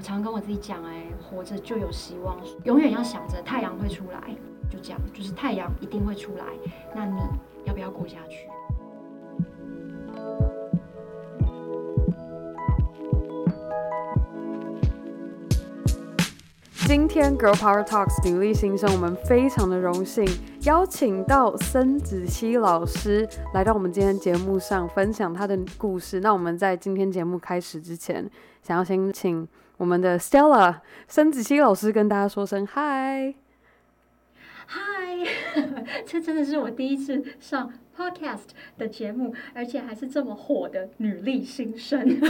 我常跟我自己讲，哎，活着就有希望，永远要想着太阳会出来，就这样，就是太阳一定会出来。那你要不要过下去？今天 Girl Power Talks 女力新生，我们非常的荣幸邀请到森子熙老师来到我们今天节目上分享她的故事。那我们在今天节目开始之前，想要先请我们的 Stella 申子熙老师跟大家说声嗨。嗨，这真的是我第一次上 Podcast 的节目，而且还是这么火的女力新生。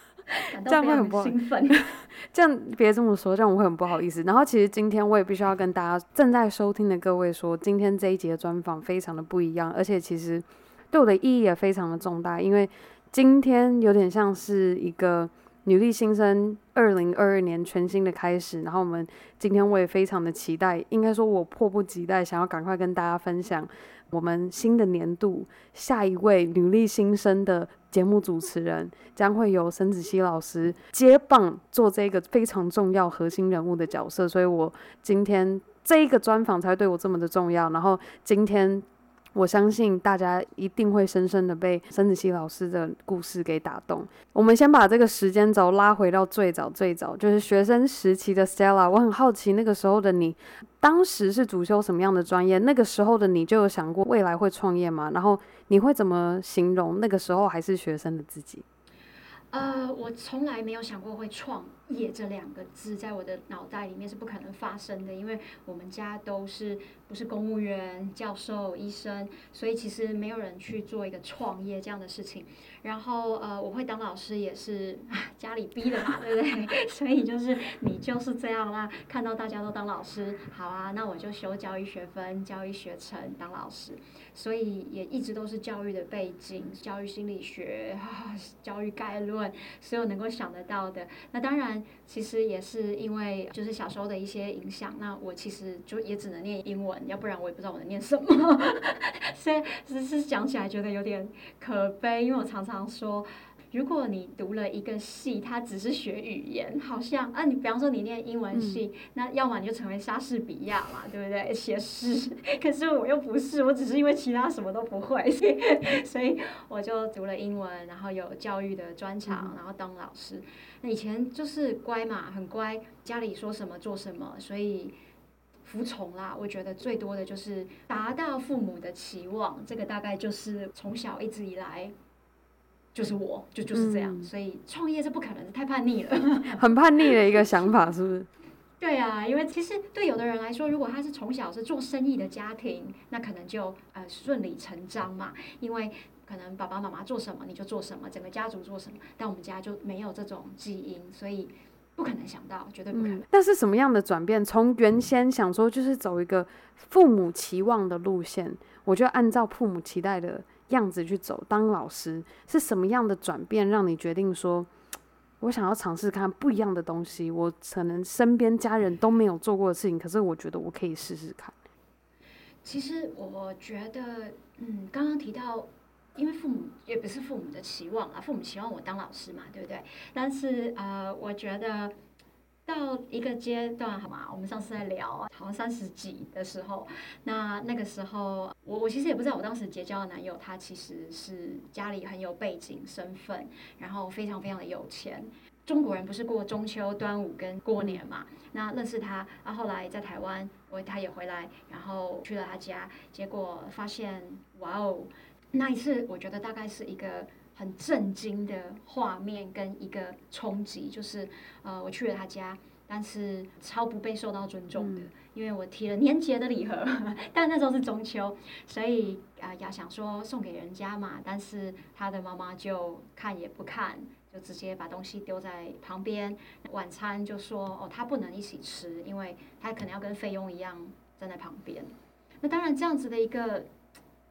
这样会很不好意思，这样别这么说，这样我会很不好意思。然后其实今天我也必须要跟大家正在收听的各位说，今天这一集的专访非常的不一样，而且其实对我的意义也非常的重大，因为今天有点像是一个女力新生二零二二年全新的开始。然后我们今天我也非常的期待，应该说我迫不及待想要赶快跟大家分享我们新的年度下一位女力新生的。节目主持人将会由沈梓熙老师接棒做这个非常重要核心人物的角色，所以我今天这一个专访才对我这么的重要。然后今天我相信大家一定会深深的被森梓熙老师的故事给打动。我们先把这个时间轴拉回到最早最早，就是学生时期的 Stella。我很好奇那个时候的你，当时是主修什么样的专业？那个时候的你就有想过未来会创业吗？然后。你会怎么形容那个时候还是学生的自己？呃，我从来没有想过会创业这两个字，在我的脑袋里面是不可能发生的，因为我们家都是不是公务员、教授、医生，所以其实没有人去做一个创业这样的事情。然后呃，我会当老师也是家里逼的嘛，对不对？所以就是你就是这样啦，看到大家都当老师，好啊，那我就修教育学分、教育学程当老师。所以也一直都是教育的背景，教育心理学、教育概论，所有能够想得到的。那当然，其实也是因为就是小时候的一些影响。那我其实就也只能念英文，要不然我也不知道我能念什么。所以只是讲起来觉得有点可悲，因为我常常说。如果你读了一个系，它只是学语言，好像啊，你比方说你念英文系，嗯、那要么你就成为莎士比亚嘛，对不对？写诗，可是我又不是，我只是因为其他什么都不会，所以，所以我就读了英文，然后有教育的专长，然后当老师。那以前就是乖嘛，很乖，家里说什么做什么，所以服从啦。我觉得最多的就是达到父母的期望，这个大概就是从小一直以来。就是我就就是这样，嗯、所以创业是不可能的，太叛逆了。很叛逆的一个想法，是不是？对啊，因为其实对有的人来说，如果他是从小是做生意的家庭，那可能就呃顺理成章嘛，因为可能爸爸妈妈做什么你就做什么，整个家族做什么。但我们家就没有这种基因，所以不可能想到，绝对不可能。但、嗯、是什么样的转变？从原先想说就是走一个父母期望的路线，我就按照父母期待的。样子去走，当老师是什么样的转变，让你决定说，我想要尝试看不一样的东西？我可能身边家人都没有做过的事情，可是我觉得我可以试试看。其实我觉得，嗯，刚刚提到，因为父母也不是父母的期望啊，父母期望我当老师嘛，对不对？但是呃，我觉得。到一个阶段，好吗？我们上次在聊，好像三十几的时候，那那个时候，我我其实也不知道，我当时结交的男友，他其实是家里很有背景、身份，然后非常非常的有钱。中国人不是过中秋、端午跟过年嘛？那认识他，啊，后来在台湾，我他也回来，然后去了他家，结果发现，哇哦，那一次我觉得大概是一个。很震惊的画面跟一个冲击，就是呃，我去了他家，但是超不被受到尊重的，嗯、因为我提了年节的礼盒，但那时候是中秋，所以啊，要、呃、想说送给人家嘛，但是他的妈妈就看也不看，就直接把东西丢在旁边，晚餐就说哦，他不能一起吃，因为他可能要跟菲佣一样站在旁边。那当然，这样子的一个，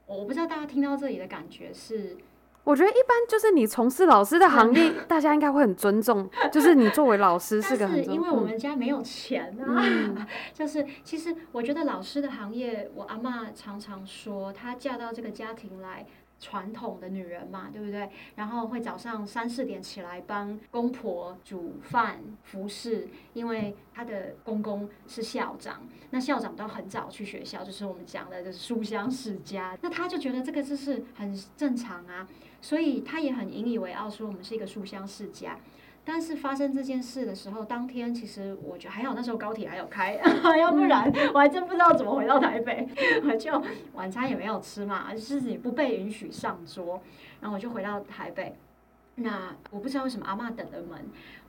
我不知道大家听到这里的感觉是。我觉得一般就是你从事老师的行业，大家应该会很尊重。就是你作为老师是个很尊重。因为我们家没有钱啊，嗯、就是其实我觉得老师的行业，我阿妈常常说，她嫁到这个家庭来，传统的女人嘛，对不对？然后会早上三四点起来帮公婆煮饭、服侍，因为她的公公是校长，那校长都很早去学校，就是我们讲的就是书香世家。那她就觉得这个就是很正常啊，所以她也很引以为傲，说我们是一个书香世家。但是发生这件事的时候，当天其实我觉得还好，那时候高铁还有开，要不然我还真不知道怎么回到台北。我就晚餐也没有吃嘛，就是也不被允许上桌，然后我就回到台北。那我不知道为什么阿嬷等了门，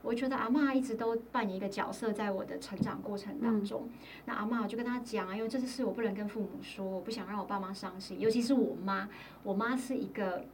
我觉得阿嬷一直都扮演一个角色，在我的成长过程当中。那阿嬷我就跟他讲啊，因为这件事我不能跟父母说，我不想让我爸妈伤心，尤其是我妈，我妈是一个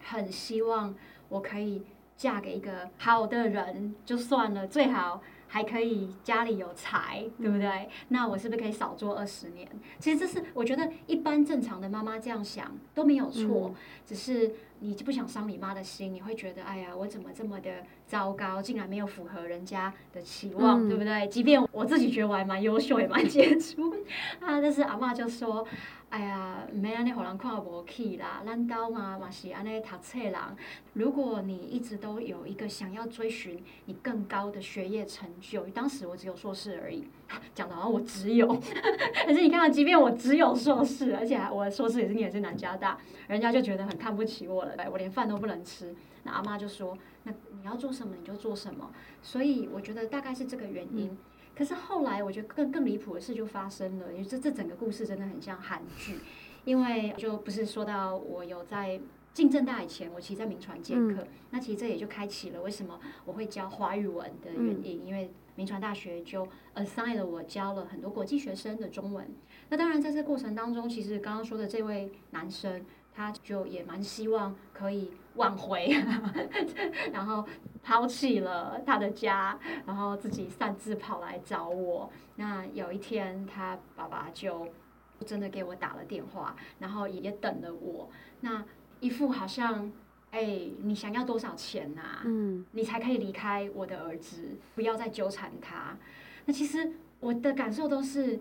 很希望我可以。嫁给一个好的人就算了，最好还可以家里有财，对不对？那我是不是可以少做二十年？其实这是我觉得一般正常的妈妈这样想都没有错，只是你就不想伤你妈的心，你会觉得哎呀，我怎么这么的糟糕，竟然没有符合人家的期望，对不对？即便我自己觉得我还蛮优秀，也蛮杰出 啊，但是阿嬷就说。哎呀，没安尼，互人看不起啦。咱家嘛嘛是安尼读册人。如果你一直都有一个想要追寻你更高的学业成就，当时我只有硕士而已，讲的好像我只有。可是你看，即便我只有硕士，而且我的硕士也是念的是南加大，人家就觉得很看不起我了，我连饭都不能吃。那阿妈就说：“那你要做什么你就做什么。”所以我觉得大概是这个原因。嗯可是后来，我觉得更更离谱的事就发生了，因为这这整个故事真的很像韩剧，因为就不是说到我有在进政大以前，我其实在铭传兼课，嗯、那其实这也就开启了为什么我会教华语文的原因，嗯、因为铭传大学就 assign 了我教了很多国际学生的中文。那当然在这过程当中，其实刚刚说的这位男生。他就也蛮希望可以挽回，然后抛弃了他的家，然后自己擅自跑来找我。那有一天，他爸爸就真的给我打了电话，然后也等了我。那一副好像，哎、欸，你想要多少钱呐、啊？嗯，你才可以离开我的儿子，不要再纠缠他。那其实我的感受都是。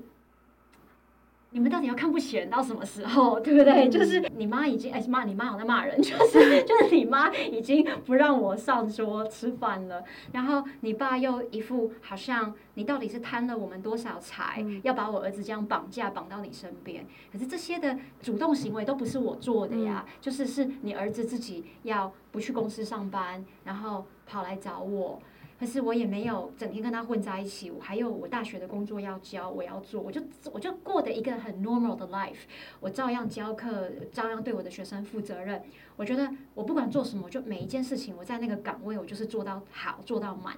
你们到底要看不起人到什么时候，对不对？就是你妈已经哎骂你妈，我在骂人，就是就是你妈已经不让我上桌吃饭了，然后你爸又一副好像你到底是贪了我们多少财，要把我儿子这样绑架绑到你身边。可是这些的主动行为都不是我做的呀，就是是你儿子自己要不去公司上班，然后跑来找我。可是我也没有整天跟他混在一起，我还有我大学的工作要教，我要做，我就我就过的一个很 normal 的 life，我照样教课，照样对我的学生负责任。我觉得我不管做什么，就每一件事情我在那个岗位，我就是做到好，做到满。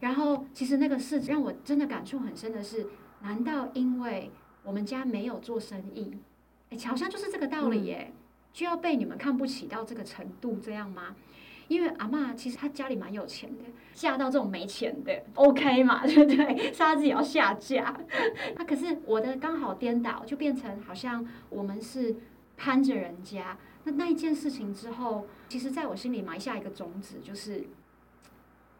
然后其实那个事让我真的感触很深的是，难道因为我们家没有做生意，哎，好像就是这个道理耶，就要被你们看不起到这个程度这样吗？因为阿嬷其实她家里蛮有钱的，嫁到这种没钱的，OK 嘛，对不对？是她自己要下嫁。那可是我的刚好颠倒，就变成好像我们是攀着人家。那那一件事情之后，其实在我心里埋下一个种子，就是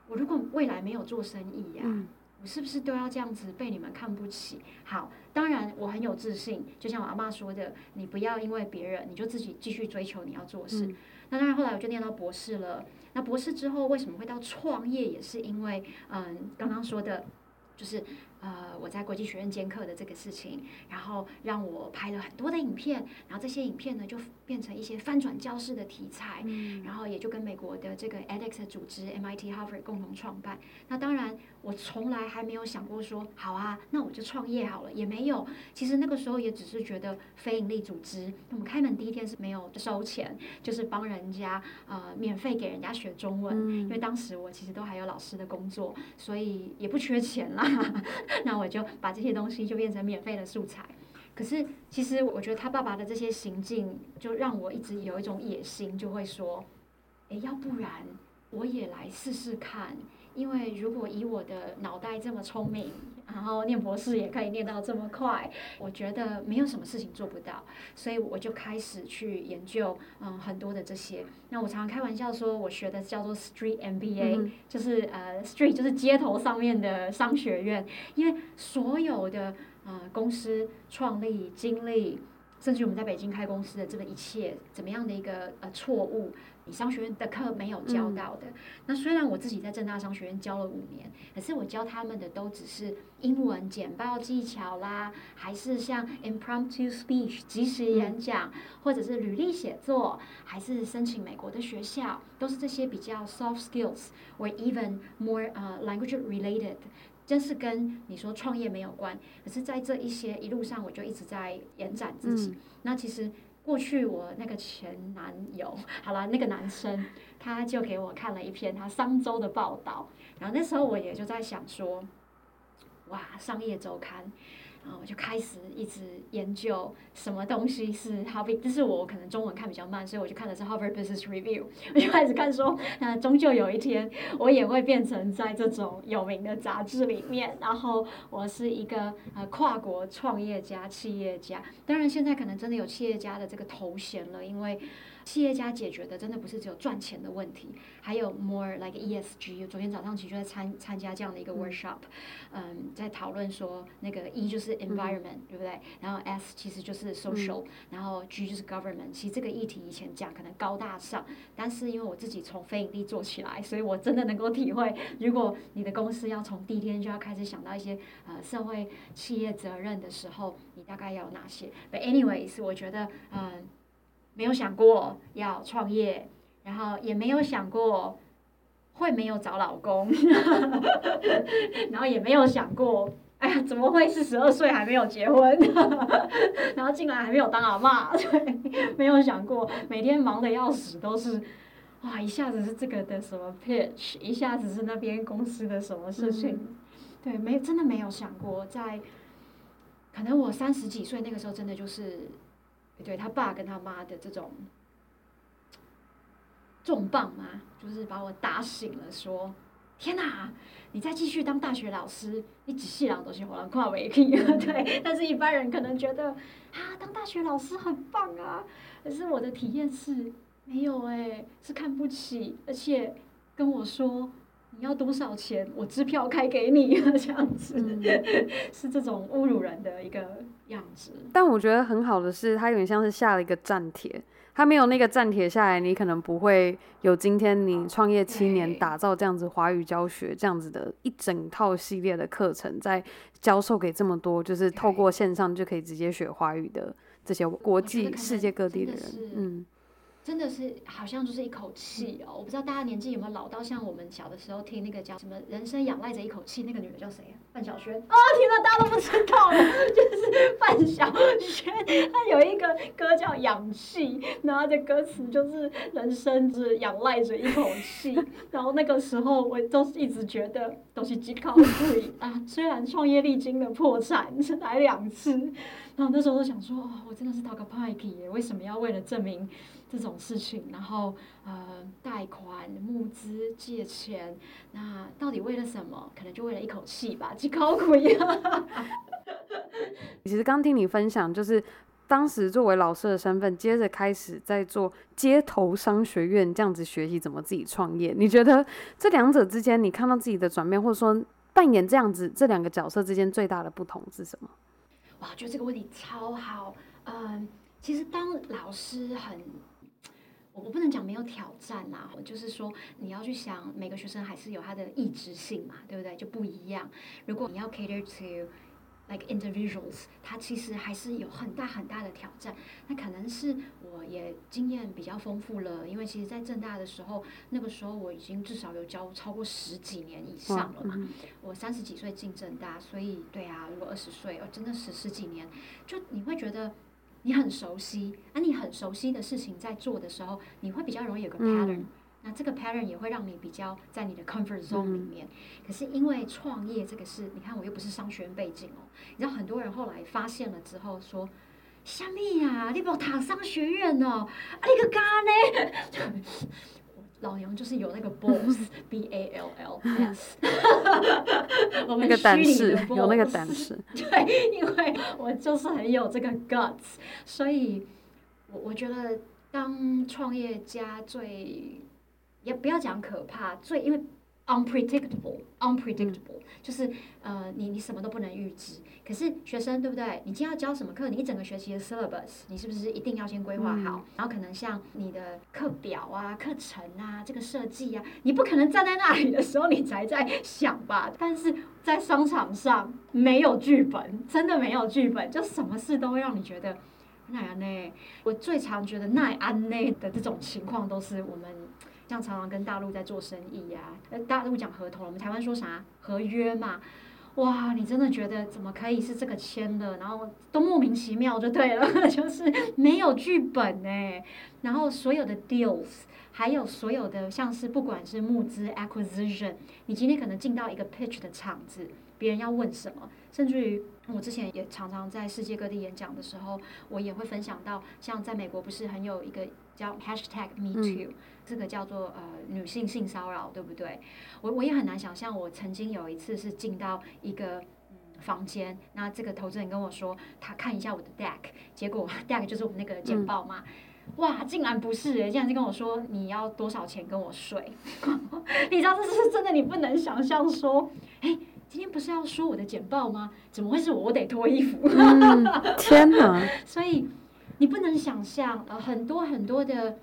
我如果未来没有做生意呀、啊，嗯、我是不是都要这样子被你们看不起？好，当然我很有自信，就像我阿嬷说的，你不要因为别人，你就自己继续追求你要做事。嗯那当然，后来我就念到博士了。那博士之后为什么会到创业？也是因为，嗯，刚刚说的，就是。呃，我在国际学院兼课的这个事情，然后让我拍了很多的影片，然后这些影片呢就变成一些翻转教室的题材，嗯、然后也就跟美国的这个 edX 的组织 MIT Harvard 共同创办。那当然，我从来还没有想过说，好啊，那我就创业好了，也没有。其实那个时候也只是觉得非营利组织，我们开门第一天是没有收钱，就是帮人家呃免费给人家学中文，嗯、因为当时我其实都还有老师的工作，所以也不缺钱啦。那我就把这些东西就变成免费的素材。可是，其实我觉得他爸爸的这些行径，就让我一直有一种野心，就会说：诶，要不然我也来试试看。因为如果以我的脑袋这么聪明，然后念博士也可以念到这么快，我觉得没有什么事情做不到，所以我就开始去研究，嗯，很多的这些。那我常常开玩笑说，我学的叫做 Street MBA，就是呃，Street 就是街头上面的商学院，因为所有的呃公司创立经历。甚至我们在北京开公司的这个一切，怎么样的一个呃错误，你商学院的课没有教到的。那虽然我自己在正大商学院教了五年，可是我教他们的都只是英文简报技巧啦，还是像 impromptu speech 即时演讲，或者是履历写作，还是申请美国的学校，都是这些比较 soft skills or even more 呃、uh, language related。真是跟你说创业没有关，可是在这一些一路上，我就一直在延展自己。嗯、那其实过去我那个前男友，好了，那个男生他就给我看了一篇他商周的报道，然后那时候我也就在想说，哇，商业周刊。然后我就开始一直研究什么东西是 Harvard，这是我可能中文看比较慢，所以我就看的是 Harvard Business Review。我就开始看说，那终究有一天我也会变成在这种有名的杂志里面。然后我是一个呃跨国创业家、企业家。当然现在可能真的有企业家的这个头衔了，因为。企业家解决的真的不是只有赚钱的问题，还有 more like ESG。昨天早上其实就在参参加这样的一个 workshop，嗯，在讨论说那个 E 就是 environment，嗯，对不对？然后 S 其实就是 social，嗯，然后 G 就是 government。其实这个议题以前讲可能高大上，但是因为我自己从非盈利做起来，所以我真的能够体会，如果你的公司要从第一天就要开始想到一些呃社会企业责任的时候，你大概要有哪些？But anyways，我觉得嗯。没有想过要创业，然后也没有想过会没有找老公，然后也没有想过，哎呀，怎么会是十二岁还没有结婚，然后竟然还没有当阿妈，对，没有想过，每天忙得要死，都是哇，一下子是这个的什么 pitch，一下子是那边公司的什么事情，嗯、对，没真的没有想过，在可能我三十几岁那个时候，真的就是。对他爸跟他妈的这种重磅嘛，就是把我打醒了，说：“天哪，你再继续当大学老师，你只细朗都是火狼跨尾皮。”对，但是一般人可能觉得啊，当大学老师很棒啊，可是我的体验是没有哎、欸，是看不起，而且跟我说。你要多少钱？我支票开给你，这样子、嗯、是这种侮辱人的一个样子。但我觉得很好的是，它有点像是下了一个站帖，它没有那个站帖下来，你可能不会有今天你创业七年打造这样子华语教学这样子的一整套系列的课程，在教授给这么多就是透过线上就可以直接学华语的这些国际世界各地的人，嗯。真的是好像就是一口气哦，我不知道大家年纪有没有老到像我们小的时候听那个叫什么“人生仰赖着一口气”，那个女的叫谁啊？范晓萱。哦，听了大家都不知道了，就是范晓萱，她有一个歌叫《氧气》，然后的歌词就是“人生只仰赖着一口气”，然后那个时候我都是一直觉得都是只靠自己啊，虽然创业历经了破产来两次，然后那时候都想说，哦，我真的是讨个派气耶，为什么要为了证明？这种事情，然后呃，贷款、募资、借钱，那到底为了什么？可能就为了一口气吧，几口气啊！其实刚听你分享，就是当时作为老师的身份，接着开始在做街头商学院这样子学习怎么自己创业。你觉得这两者之间，你看到自己的转变，或者说扮演这样子这两个角色之间最大的不同是什么？哇，觉得这个问题超好。嗯、其实当老师很。我我不能讲没有挑战啦，就是说你要去想每个学生还是有他的意志性嘛，对不对？就不一样。如果你要 cater to like individuals，它其实还是有很大很大的挑战。那可能是我也经验比较丰富了，因为其实，在正大的时候，那个时候我已经至少有教超过十几年以上了嘛。嗯、我三十几岁进正大，所以对啊，如果二十岁，哦，真的十十几年，就你会觉得。你很熟悉，啊，你很熟悉的事情在做的时候，你会比较容易有个 pattern，嗯。那这个 pattern 也会让你比较在你的 comfort zone 里面。嗯、可是因为创业这个事，你看我又不是商学院背景哦，你知道很多人后来发现了之后说，虾米呀，你不要读商学院哦，啊，你个干呢？老娘就是有那个 balls，b a l l s，我们虚拟的 balls，有那个胆识，对，因为我就是很有这个 guts，所以我我觉得当创业家最也不要讲可怕，最因为 unpredictable，unpredictable，、嗯、就是呃，你你什么都不能预知。可是学生对不对？你今天要教什么课？你一整个学期的 syllabus，你是不是一定要先规划好？嗯、然后可能像你的课表啊、课程啊、这个设计啊，你不可能站在那里的时候你才在想吧？但是在商场上没有剧本，真的没有剧本，就什么事都会让你觉得那样呢。我最常觉得奈安内的这种情况，都是我们像常常跟大陆在做生意呀、啊，大陆讲合同，我们台湾说啥合约嘛。哇，你真的觉得怎么可以是这个签的？然后都莫名其妙就对了，就是没有剧本哎。然后所有的 deals，还有所有的像是不管是募资 acquisition，你今天可能进到一个 pitch 的场子，别人要问什么，甚至于我之前也常常在世界各地演讲的时候，我也会分享到，像在美国不是很有一个叫 hashtag me too。嗯这个叫做呃女性性骚扰，对不对？我我也很难想象，我曾经有一次是进到一个嗯房间，那这个投资人跟我说，他看一下我的 deck，结果 deck 就是我们那个简报嘛，嗯、哇，竟然不是，竟然就跟我说你要多少钱跟我睡？你知道这是真的，你不能想象说，哎，今天不是要说我的简报吗？怎么会是我？我得脱衣服？嗯、天哪！所以你不能想象，呃，很多很多的。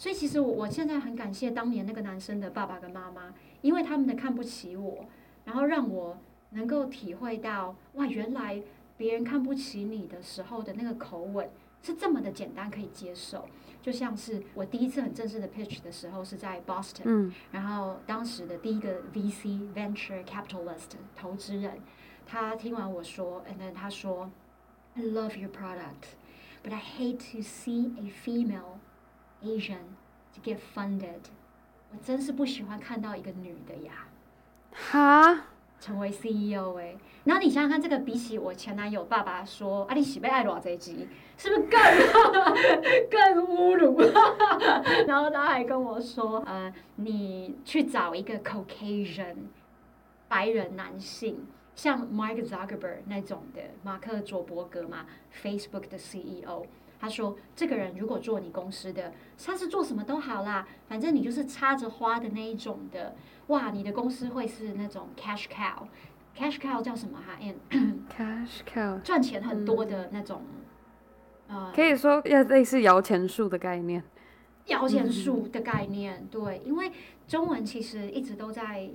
所以其实我我现在很感谢当年那个男生的爸爸跟妈妈，因为他们的看不起我，然后让我能够体会到哇，原来别人看不起你的时候的那个口吻是这么的简单可以接受。就像是我第一次很正式的 pitch 的时候是在 Boston，嗯，然后当时的第一个 VC venture capitalist 投资人，他听完我说，and then 他说，I love your product, but I hate to see a female Asian to get funded，我真是不喜欢看到一个女的呀，哈，成为 CEO 哎、欸，然后你想想看，这个比起我前男友爸爸说啊，你喜被爱多少这一集，是不是更 更侮辱？然后他还跟我说，呃，你去找一个 Caucasian 白人男性，像 Mark Zuckerberg 那种的，马克佐伯格嘛，Facebook 的 CEO。他说：“这个人如果做你公司的，他是做什么都好啦，反正你就是插着花的那一种的，哇，你的公司会是那种 cash cow，cash cow 叫什么哈？cash cow 赚钱很多的那种，嗯、呃，可以说要类似摇钱树的概念，摇钱树的概念，对，因为中文其实一直都在。”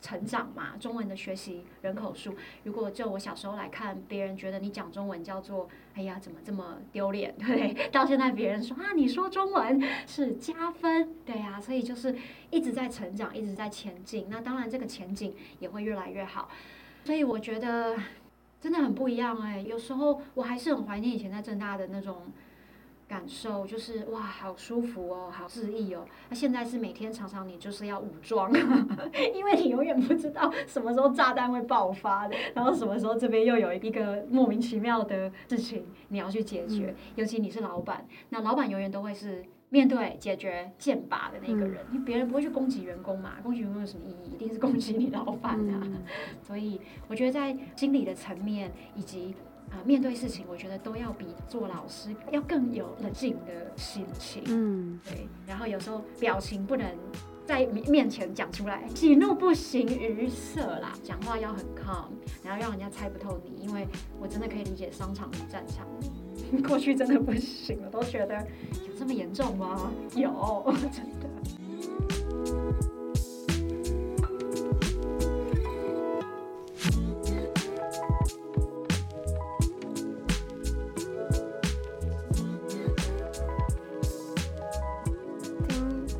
成长嘛，中文的学习人口数，如果就我小时候来看，别人觉得你讲中文叫做“哎呀，怎么这么丢脸”，对，到现在别人说啊，你说中文是加分，对呀，所以就是一直在成长，一直在前进。那当然，这个前景也会越来越好。所以我觉得真的很不一样哎，有时候我还是很怀念以前在正大的那种。感受就是哇，好舒服哦，好治愈哦。那现在是每天常常你就是要武装，因为你永远不知道什么时候炸弹会爆发的，然后什么时候这边又有一个莫名其妙的事情你要去解决。嗯、尤其你是老板，那老板永远都会是面对解决剑拔的那个人，嗯、因为别人不会去攻击员工嘛，攻击员工有什么意义？一定是攻击你老板啊。嗯、所以我觉得在心理的层面以及。啊，面对事情，我觉得都要比做老师要更有冷静的心情。嗯，对。然后有时候表情不能在面前讲出来，喜怒不形于色啦。讲话要很 calm，然后让人家猜不透你。因为我真的可以理解商场与战场，过去真的不行，我都觉得有这么严重吗？有，真的。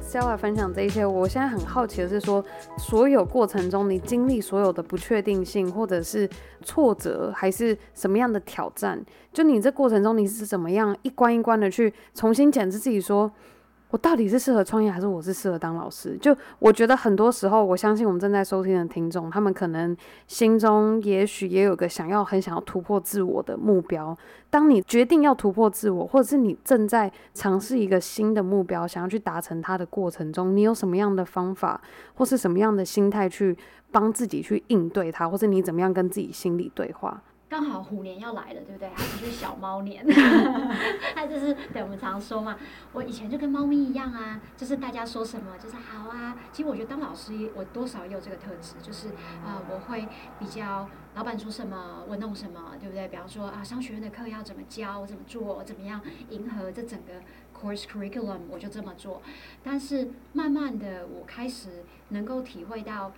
Stella 分享这一些，我现在很好奇的是说，所有过程中你经历所有的不确定性，或者是挫折，还是什么样的挑战？就你这过程中你是怎么样一关一关的去重新检视自己说？我到底是适合创业，还是我是适合当老师？就我觉得很多时候，我相信我们正在收听的听众，他们可能心中也许也有个想要很想要突破自我的目标。当你决定要突破自我，或者是你正在尝试一个新的目标，想要去达成它的过程中，你有什么样的方法，或是什么样的心态去帮自己去应对它，或者你怎么样跟自己心里对话？刚好虎年要来了，对不对？它就是小猫年，它就是对我们常说嘛。我以前就跟猫咪一样啊，就是大家说什么就是好啊。其实我觉得当老师，我多少也有这个特质，就是啊、呃，我会比较老板说什么我弄什么，对不对？比方说啊，商学院的课要怎么教，我怎么做，怎么样迎合这整个 course curriculum，我就这么做。但是慢慢的，我开始能够体会到。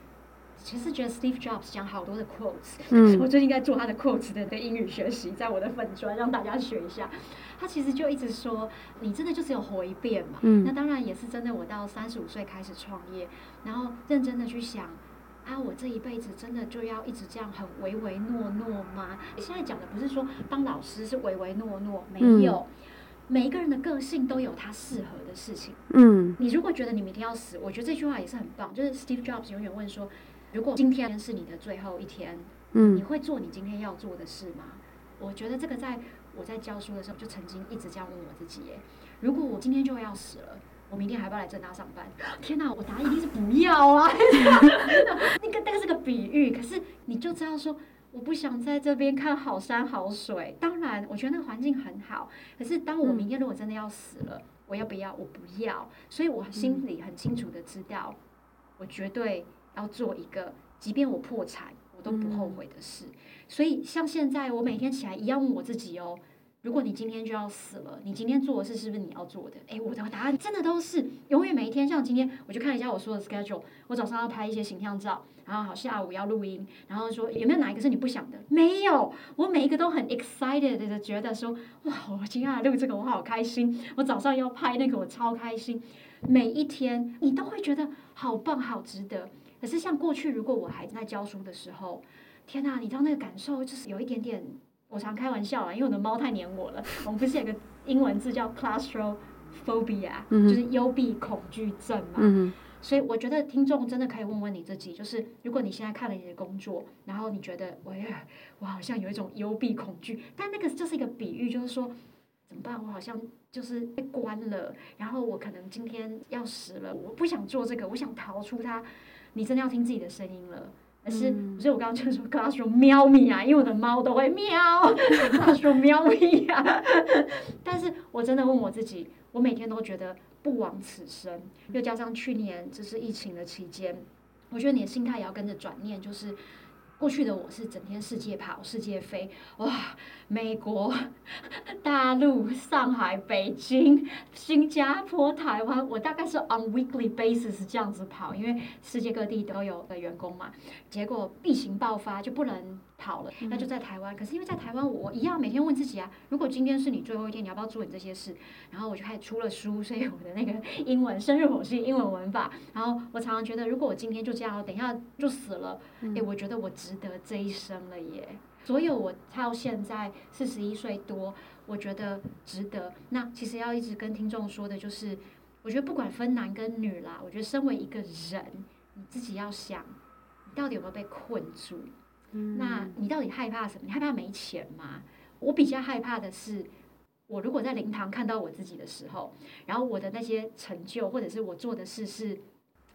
其实觉得 Steve Jobs 讲好多的 quotes，、嗯、我最近在做他的 quotes 的的英语学习，在我的粉专让大家学一下。他其实就一直说，你真的就只有活一遍嘛。嗯、那当然也是真的，我到三十五岁开始创业，然后认真的去想，啊，我这一辈子真的就要一直这样很唯唯诺诺吗？现在讲的不是说当老师是唯唯诺诺，没有，嗯、每一个人的个性都有他适合的事情。嗯，你如果觉得你明天要死，我觉得这句话也是很棒。就是 Steve Jobs 永远问说。如果今天是你的最后一天，嗯，你会做你今天要做的事吗？我觉得这个在我在教书的时候就曾经一直这样问我自己耶。如果我今天就要死了，我明天还要不要来正大上班？天哪，我答案一定是不要啊！那个那个是个比喻，可是你就知道说，我不想在这边看好山好水。当然，我觉得那个环境很好，可是当我明天如果真的要死了，我要不要？我不要。所以我心里很清楚的知道，我绝对。要做一个，即便我破产，我都不后悔的事。所以，像现在，我每天起来一样问我自己哦：如果你今天就要死了，你今天做的事是不是你要做的？诶，我的答案真的都是永远每一天。像今天，我就看一下我说的 schedule，我早上要拍一些形象照，然后好下午要录音，然后说有没有哪一个是你不想的？没有，我每一个都很 excited 的觉得说哇，我今天要录这个，我好开心。我早上要拍那个，我超开心。每一天你都会觉得好棒，好值得。可是像过去，如果我还在教书的时候，天哪，你知道那个感受就是有一点点，我常开玩笑啦，因为我的猫太黏我了。我们不是有个英文字叫 claustrophobia，就是幽闭恐惧症嘛。嗯、所以我觉得听众真的可以问问你自己，就是如果你现在看了你的工作，然后你觉得我也，我好像有一种幽闭恐惧，但那个就是一个比喻，就是说怎么办？我好像就是被关了，然后我可能今天要死了，我不想做这个，我想逃出它。你真的要听自己的声音了，而是，所以我刚刚就说，跟他说喵咪啊，因为我的猫都会喵，他说喵咪啊。但是我真的问我自己，我每天都觉得不枉此生，又加上去年就是疫情的期间，我觉得你的心态也要跟着转念，就是。过去的我是整天世界跑、世界飞，哇，美国、大陆、上海、北京、新加坡、台湾，我大概是 on weekly basis 这样子跑，因为世界各地都有的员工嘛。结果疫情爆发就不能跑了，那就在台湾。可是因为在台湾，我一样每天问自己啊，如果今天是你最后一天，你要不要做你这些事？然后我就开始出了书，所以我的那个英文深入剖析英文文法。然后我常常觉得，如果我今天就这样，等一下就死了，哎，我觉得我值得这一生了耶。所有我到现在四十一岁多，我觉得值得。那其实要一直跟听众说的就是，我觉得不管分男跟女啦，我觉得身为一个人，你自己要想，你到底有没有被困住？嗯那你到底害怕什么？你害怕没钱吗？我比较害怕的是，我如果在灵堂看到我自己的时候，然后我的那些成就或者是我做的事是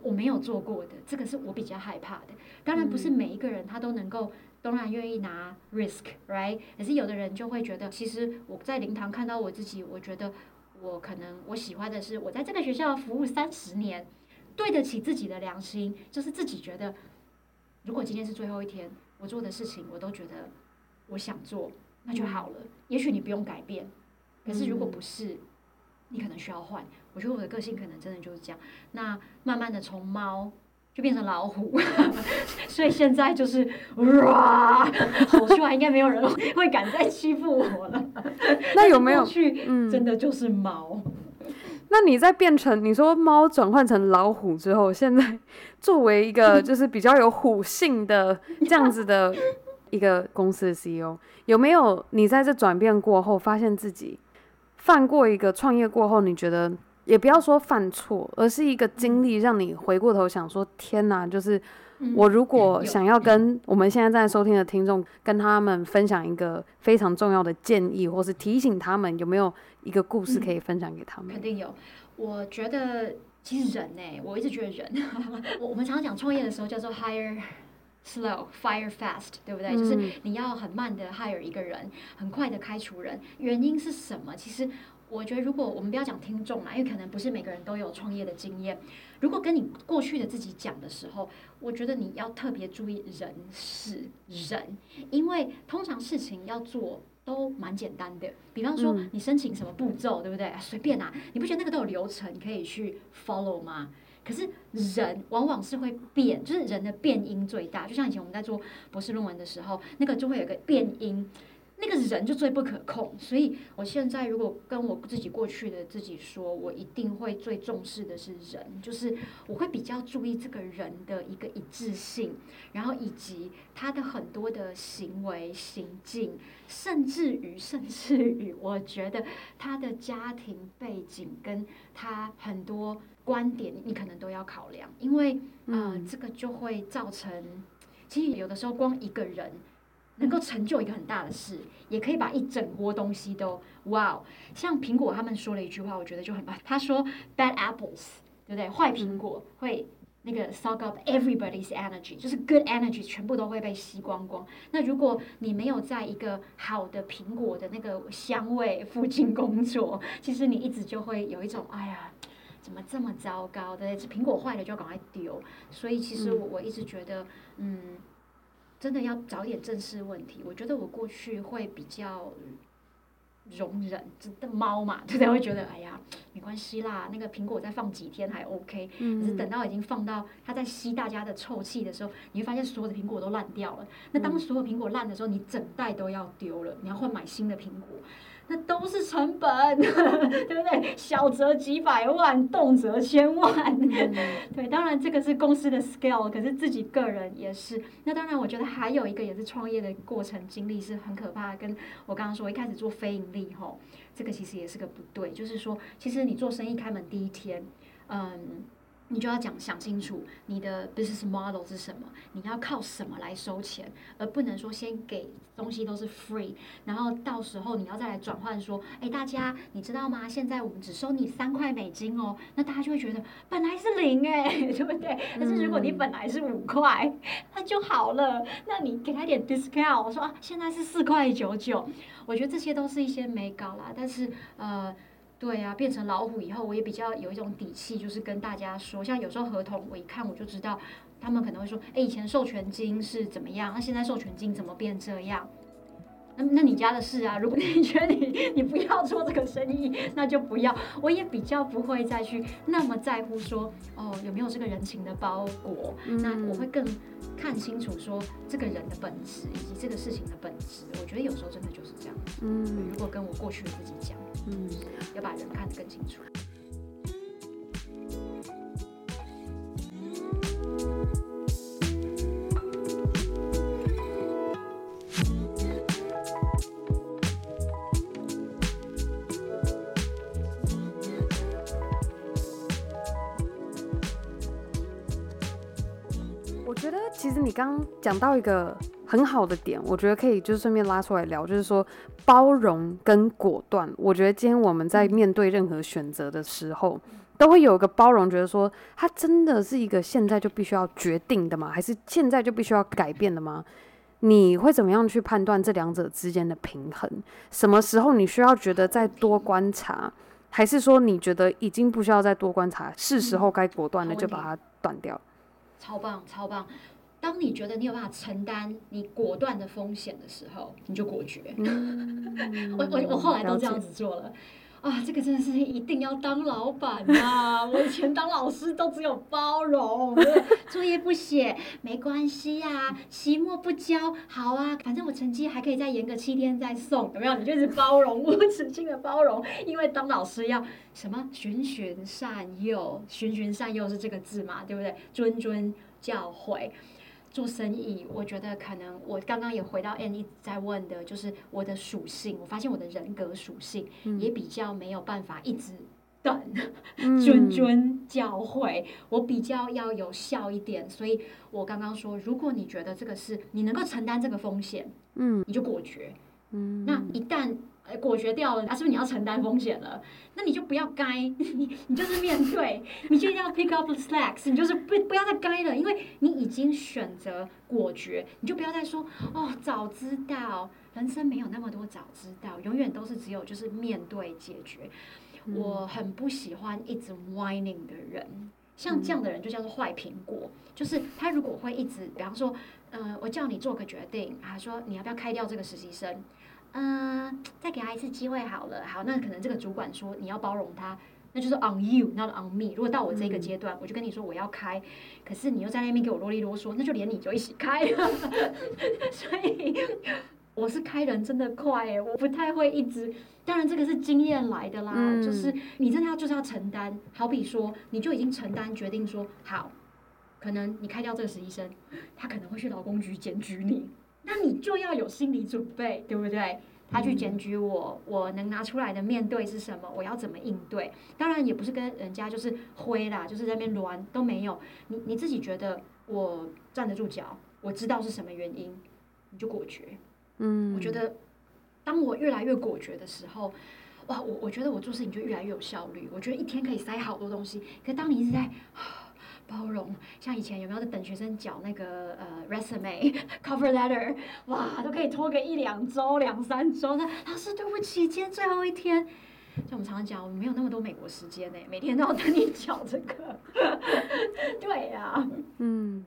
我没有做过的，这个是我比较害怕的。当然不是每一个人他都能够，当然愿意拿 risk，right？可是有的人就会觉得，其实我在灵堂看到我自己，我觉得我可能我喜欢的是我在这个学校服务三十年，对得起自己的良心，就是自己觉得，如果今天是最后一天。我做的事情，我都觉得我想做，那就好了。也许你不用改变，可是如果不是，你可能需要换。我觉得我的个性可能真的就是这样。那慢慢的从猫就变成老虎，所以现在就是哇，好帅，应该没有人会敢再欺负我了。那有没有去？真的就是猫。那你在变成你说猫转换成老虎之后，现在作为一个就是比较有虎性的这样子的一个公司的 CEO，有没有你在这转变过后，发现自己犯过一个创业过后，你觉得也不要说犯错，而是一个经历，让你回过头想说：天哪！就是我如果想要跟我们现在在收听的听众跟他们分享一个非常重要的建议，或是提醒他们，有没有？一个故事可以分享给他们。肯定有，我觉得其实人呢、欸，我一直觉得人，我我们常常讲创业的时候叫做 hire slow fire fast，对不对？嗯、就是你要很慢的 hire 一个人，很快的开除人，原因是什么？其实我觉得，如果我们不要讲听众啦，因为可能不是每个人都有创业的经验。如果跟你过去的自己讲的时候，我觉得你要特别注意人事人，因为通常事情要做都蛮简单的。比方说你申请什么步骤，对不对？随便啊，你不觉得那个都有流程可以去 follow 吗？可是人往往是会变，就是人的变音最大。就像以前我们在做博士论文的时候，那个就会有个变音，那个人就最不可控。所以我现在如果跟我自己过去的自己说，我一定会最重视的是人，就是我会比较注意这个人的一个一致性，然后以及他的很多的行为行径，甚至于甚至于，我觉得他的家庭背景跟他很多。观点你可能都要考量，因为呃，这个就会造成，其实有的时候光一个人能够成就一个很大的事，也可以把一整锅东西都哇，像苹果他们说了一句话，我觉得就很棒。他说 bad apples，对不对？坏苹果会那个 suck up everybody's energy，就是 good energy 全部都会被吸光光。那如果你没有在一个好的苹果的那个香味附近工作，其实你一直就会有一种哎呀。怎么这么糟糕？对，这苹果坏了就要赶快丢。所以其实我我一直觉得，嗯，真的要早点正视问题。我觉得我过去会比较容忍，真的猫嘛，对不对？会觉得哎呀，没关系啦，那个苹果再放几天还 OK。可是等到已经放到它在吸大家的臭气的时候，你会发现所有的苹果都烂掉了。那当所有苹果烂的时候，你整袋都要丢了，你要换买新的苹果。那都是成本，对不对？小则几百万，动辄千万。对，当然这个是公司的 scale，可是自己个人也是。那当然，我觉得还有一个也是创业的过程经历是很可怕的。跟我刚刚说，一开始做非盈利吼，这个其实也是个不对。就是说，其实你做生意开门第一天，嗯。你就要讲想清楚你的 business model 是什么，你要靠什么来收钱，而不能说先给东西都是 free，然后到时候你要再来转换说，哎，大家你知道吗？现在我们只收你三块美金哦，那大家就会觉得本来是零哎，对不对？但是如果你本来是五块，那就好了，那你给他点 discount，我说啊，现在是四块九九，我觉得这些都是一些美搞啦，但是呃。对呀、啊，变成老虎以后，我也比较有一种底气，就是跟大家说，像有时候合同，我一看我就知道，他们可能会说，哎，以前授权金是怎么样，那现在授权金怎么变这样？那那你家的事啊，如果你觉得你你不要做这个生意，那就不要。我也比较不会再去那么在乎说，哦，有没有这个人情的包裹？嗯、那我会更看清楚说这个人的本质以及这个事情的本质。我觉得有时候真的就是这样。嗯，如果跟我过去的自己讲，嗯，要把人看得更清楚。我觉得其实你刚讲到一个很好的点，我觉得可以就是顺便拉出来聊，就是说包容跟果断。我觉得今天我们在面对任何选择的时候，都会有一个包容，觉得说它真的是一个现在就必须要决定的吗？还是现在就必须要改变的吗？你会怎么样去判断这两者之间的平衡？什么时候你需要觉得再多观察，还是说你觉得已经不需要再多观察，是时候该果断的就把它断掉？超棒，超棒。当你觉得你有办法承担你果断的风险的时候，你就果决。我我我后来都这样子做了啊！这个真的是一定要当老板啊！我以前当老师都只有包容，作业不写没关系呀、啊，期末不交好啊，反正我成绩还可以再延个七天再送，有没有？你就是包容，无止境的包容，因为当老师要什么循循善诱，循循善诱是这个字嘛，对不对？谆谆教诲。做生意，我觉得可能我刚刚也回到 Annie 在问的，就是我的属性。我发现我的人格属性也比较没有办法一直等，谆谆教诲。我比较要有效一点，所以我刚刚说，如果你觉得这个是你能够承担这个风险，嗯，你就果决。嗯，那一旦呃果决掉了，啊，是不是你要承担风险了？那你就不要该，你你就是面对，你就一定要 pick up the slacks，你就是不不要再该了，因为你已经选择果决，你就不要再说哦，早知道，人生没有那么多早知道，永远都是只有就是面对解决。嗯、我很不喜欢一直 whining 的人，像这样的人就叫做坏苹果，就是他如果会一直，比方说，呃，我叫你做个决定，啊，说你要不要开掉这个实习生。嗯，再给他一次机会好了。好，那可能这个主管说你要包容他，那就是 on you，not on me。如果到我这个阶段，嗯、我就跟你说我要开，可是你又在那边给我啰里啰嗦，那就连你就一起开。所以我是开人真的快哎，我不太会一直。当然这个是经验来的啦，嗯、就是你真的要就是要承担。好比说，你就已经承担决定说好，可能你开掉这个实习生，他可能会去劳工局检举你。那你就要有心理准备，对不对？他去检举我，我能拿出来的面对是什么？我要怎么应对？当然也不是跟人家就是灰啦，就是在那边乱都没有。你你自己觉得我站得住脚，我知道是什么原因，你就果决。嗯，我觉得当我越来越果决的时候，哇，我我觉得我做事情就越来越有效率。我觉得一天可以塞好多东西。可当你一直在。包容，像以前有没有在等学生缴那个呃 resume cover letter，哇，都可以拖个一两周、两三周。那老师对不起，今天最后一天。像我们常常讲，我们没有那么多美国时间呢，每天都要等你缴这个。对呀、嗯。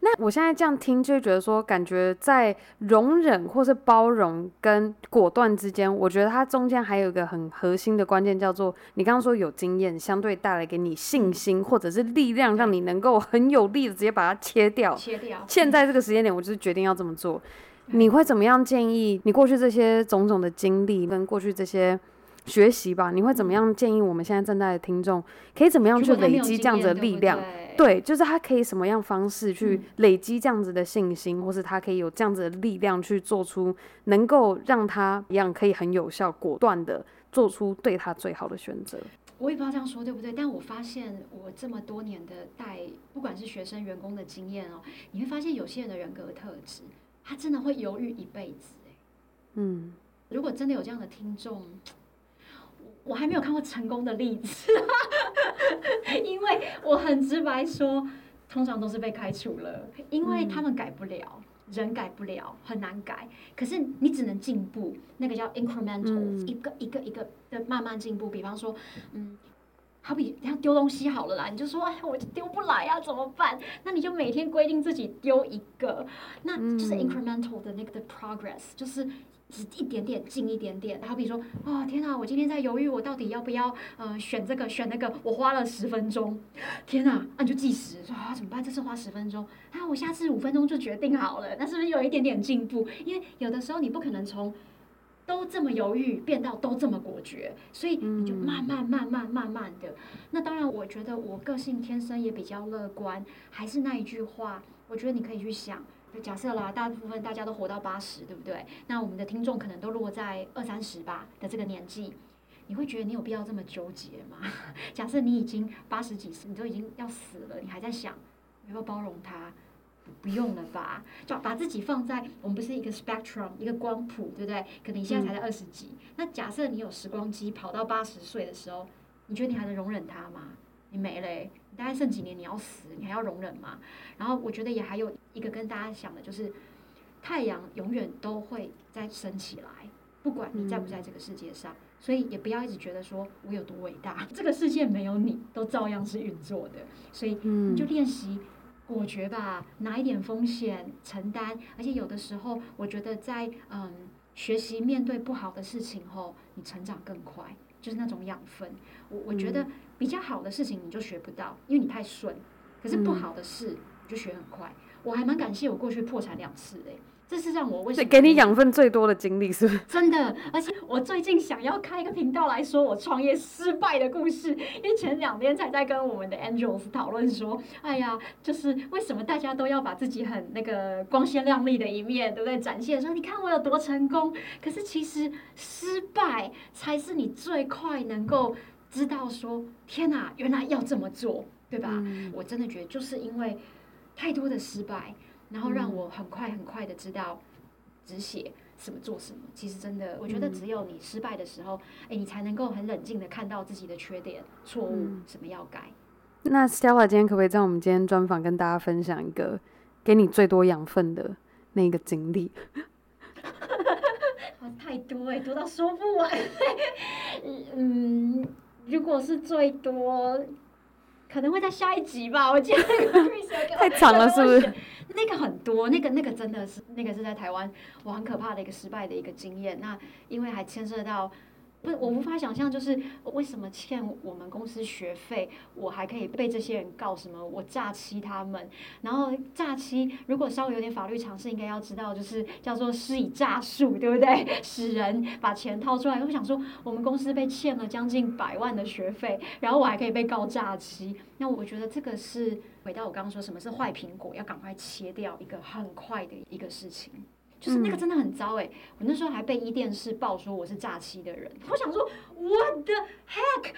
那我现在这样听，就觉得说，感觉在容忍或是包容跟果断之间，我觉得它中间还有一个很核心的关键，叫做你刚刚说有经验，相对带来给你信心或者是力量，让你能够很有力的直接把它切掉。切掉。现在这个时间点，我就是决定要这么做。你会怎么样建议？你过去这些种种的经历跟过去这些学习吧，你会怎么样建议我们现在正在的听众，可以怎么样去累积这样子的力量？对，就是他可以什么样方式去累积这样子的信心，嗯、或是他可以有这样子的力量去做出能够让他一样可以很有效、果断的做出对他最好的选择。我也不知道这样说对不对，但我发现我这么多年的带，不管是学生、员工的经验哦，你会发现有些人的人格特质，他真的会犹豫一辈子。嗯，如果真的有这样的听众。我还没有看过成功的例子，因为我很直白说，通常都是被开除了，因为他们改不了，人改不了，很难改。可是你只能进步，那个叫 incremental，一个一个一个的慢慢进步。比方说，嗯，好比要丢东西好了啦，你就说，哎，我就丢不来呀，怎么办？那你就每天规定自己丢一个，那就是 incremental 的那个的 progress，就是。只一点点进一点点，好比如说，哦天哪，我今天在犹豫，我到底要不要呃选这个选那个，我花了十分钟，天哪，那你就计时，说啊怎么办？这次花十分钟，啊我下次五分钟就决定好了，那是不是有一点点进步？因为有的时候你不可能从都这么犹豫变到都这么果决，所以你就慢慢慢慢慢慢的。那当然，我觉得我个性天生也比较乐观，还是那一句话，我觉得你可以去想。假设啦，大部分大家都活到八十，对不对？那我们的听众可能都落在二三十吧的这个年纪，你会觉得你有必要这么纠结吗？假设你已经八十几岁，你都已经要死了，你还在想要不要包容他？不用了吧？就把自己放在我们不是一个 spectrum 一个光谱，对不对？可能你现在才在二十几，嗯、那假设你有时光机跑到八十岁的时候，你觉得你还能容忍他吗？你没了、欸。大概剩几年你要死，你还要容忍吗？然后我觉得也还有一个跟大家想的就是，太阳永远都会再升起来，不管你在不在这个世界上，嗯、所以也不要一直觉得说我有多伟大，这个世界没有你都照样是运作的，所以你就练习果决吧，拿一点风险承担，而且有的时候我觉得在嗯学习面对不好的事情后，你成长更快，就是那种养分，我我觉得。比较好的事情你就学不到，因为你太顺。可是不好的事你就学很快。嗯、我还蛮感谢我过去破产两次的，这是让我为什么给你养分最多的经历，是不是？真的，而且我最近想要开一个频道来说我创业失败的故事，因为前两天才在跟我们的 Angels 讨论说，哎呀，就是为什么大家都要把自己很那个光鲜亮丽的一面，对不对？展现说你看我有多成功，可是其实失败才是你最快能够。知道说天哪，原来要这么做，对吧？嗯、我真的觉得就是因为太多的失败，然后让我很快很快的知道，只写什么做什么。其实真的，我觉得只有你失败的时候，哎、嗯，你才能够很冷静的看到自己的缺点、错误，嗯、什么要改。那 Stella 今天可不可以在我们今天专访跟大家分享一个给你最多养分的那个经历？太多哎，多到说不完。嗯，如果是最多，可能会在下一集吧。我记得 太长了，是不是？那个很多，那个那个真的是，那个是在台湾，我很可怕的一个失败的一个经验。那因为还牵涉到。不是，我无法想象，就是为什么欠我们公司学费，我还可以被这些人告什么？我诈欺他们，然后诈欺，如果稍微有点法律常识，应该要知道，就是叫做施以诈术，对不对？使人把钱掏出来。我想说，我们公司被欠了将近百万的学费，然后我还可以被告诈欺，那我觉得这个是回到我刚刚说，什么是坏苹果，要赶快切掉一个很快的一个事情。就是那个真的很糟哎、欸！我那时候还被一电视报说我是诈欺的人，我想说 What the heck？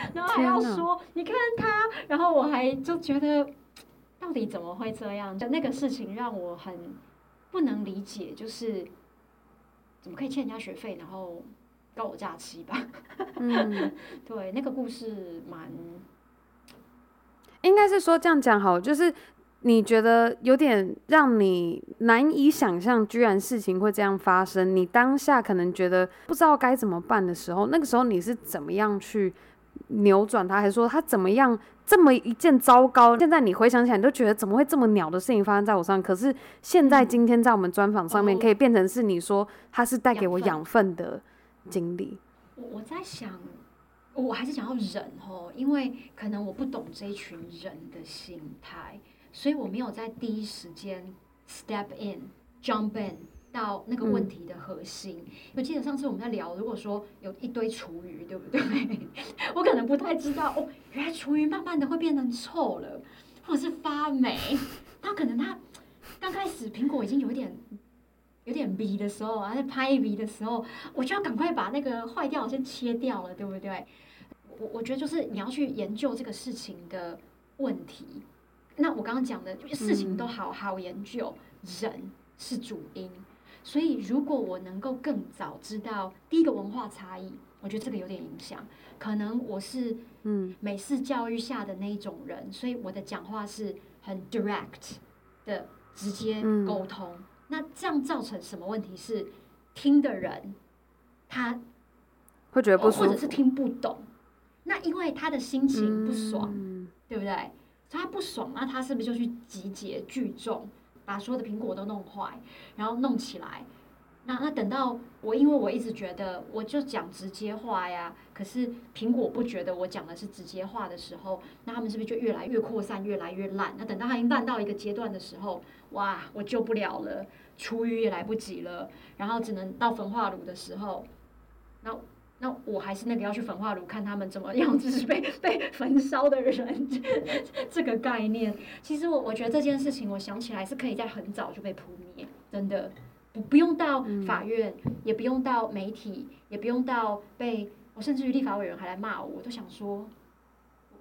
然后还要说你看他，然后我还就觉得到底怎么会这样？就那个事情让我很不能理解，就是怎么可以欠人家学费，然后告我诈欺吧？嗯，对，那个故事蛮，应该是说这样讲好，就是。你觉得有点让你难以想象，居然事情会这样发生。你当下可能觉得不知道该怎么办的时候，那个时候你是怎么样去扭转它，还是说他怎么样这么一件糟糕？现在你回想起来，你都觉得怎么会这么鸟的事情发生在我身上？可是现在今天在我们专访上面，可以变成是你说他是带给我养分的经历。我我在想，我还是想要忍哦，因为可能我不懂这一群人的心态。所以我没有在第一时间 step in jump in 到那个问题的核心。我记得上次我们在聊，如果说有一堆厨余，对不对？我可能不太知道哦，原来厨余慢慢的会变成臭了，或者是发霉。那可能它刚开始苹果已经有一点有点逼的时候啊，在拍逼的时候，我就要赶快把那个坏掉先切掉了，对不对？我我觉得就是你要去研究这个事情的问题。那我刚刚讲的事情都好好研究，人是主因，所以如果我能够更早知道第一个文化差异，我觉得这个有点影响。可能我是嗯美式教育下的那一种人，所以我的讲话是很 direct 的直接沟通。那这样造成什么问题是听的人他会觉得不舒服，或者是听不懂。那因为他的心情不爽，对不对？他不爽，那他是不是就去集结聚众，把所有的苹果都弄坏，然后弄起来？那那等到我，因为我一直觉得我就讲直接话呀，可是苹果不觉得我讲的是直接话的时候，那他们是不是就越来越扩散，越来越烂？那等到他已经烂到一个阶段的时候，哇，我救不了了，厨余也来不及了，然后只能到焚化炉的时候，那。那我还是那个要去焚化炉看他们怎么样，就是被被焚烧的人，这个概念。其实我我觉得这件事情，我想起来是可以在很早就被扑灭，真的不不用到法院，嗯、也不用到媒体，也不用到被我，甚至于立法委员还来骂我，我都想说，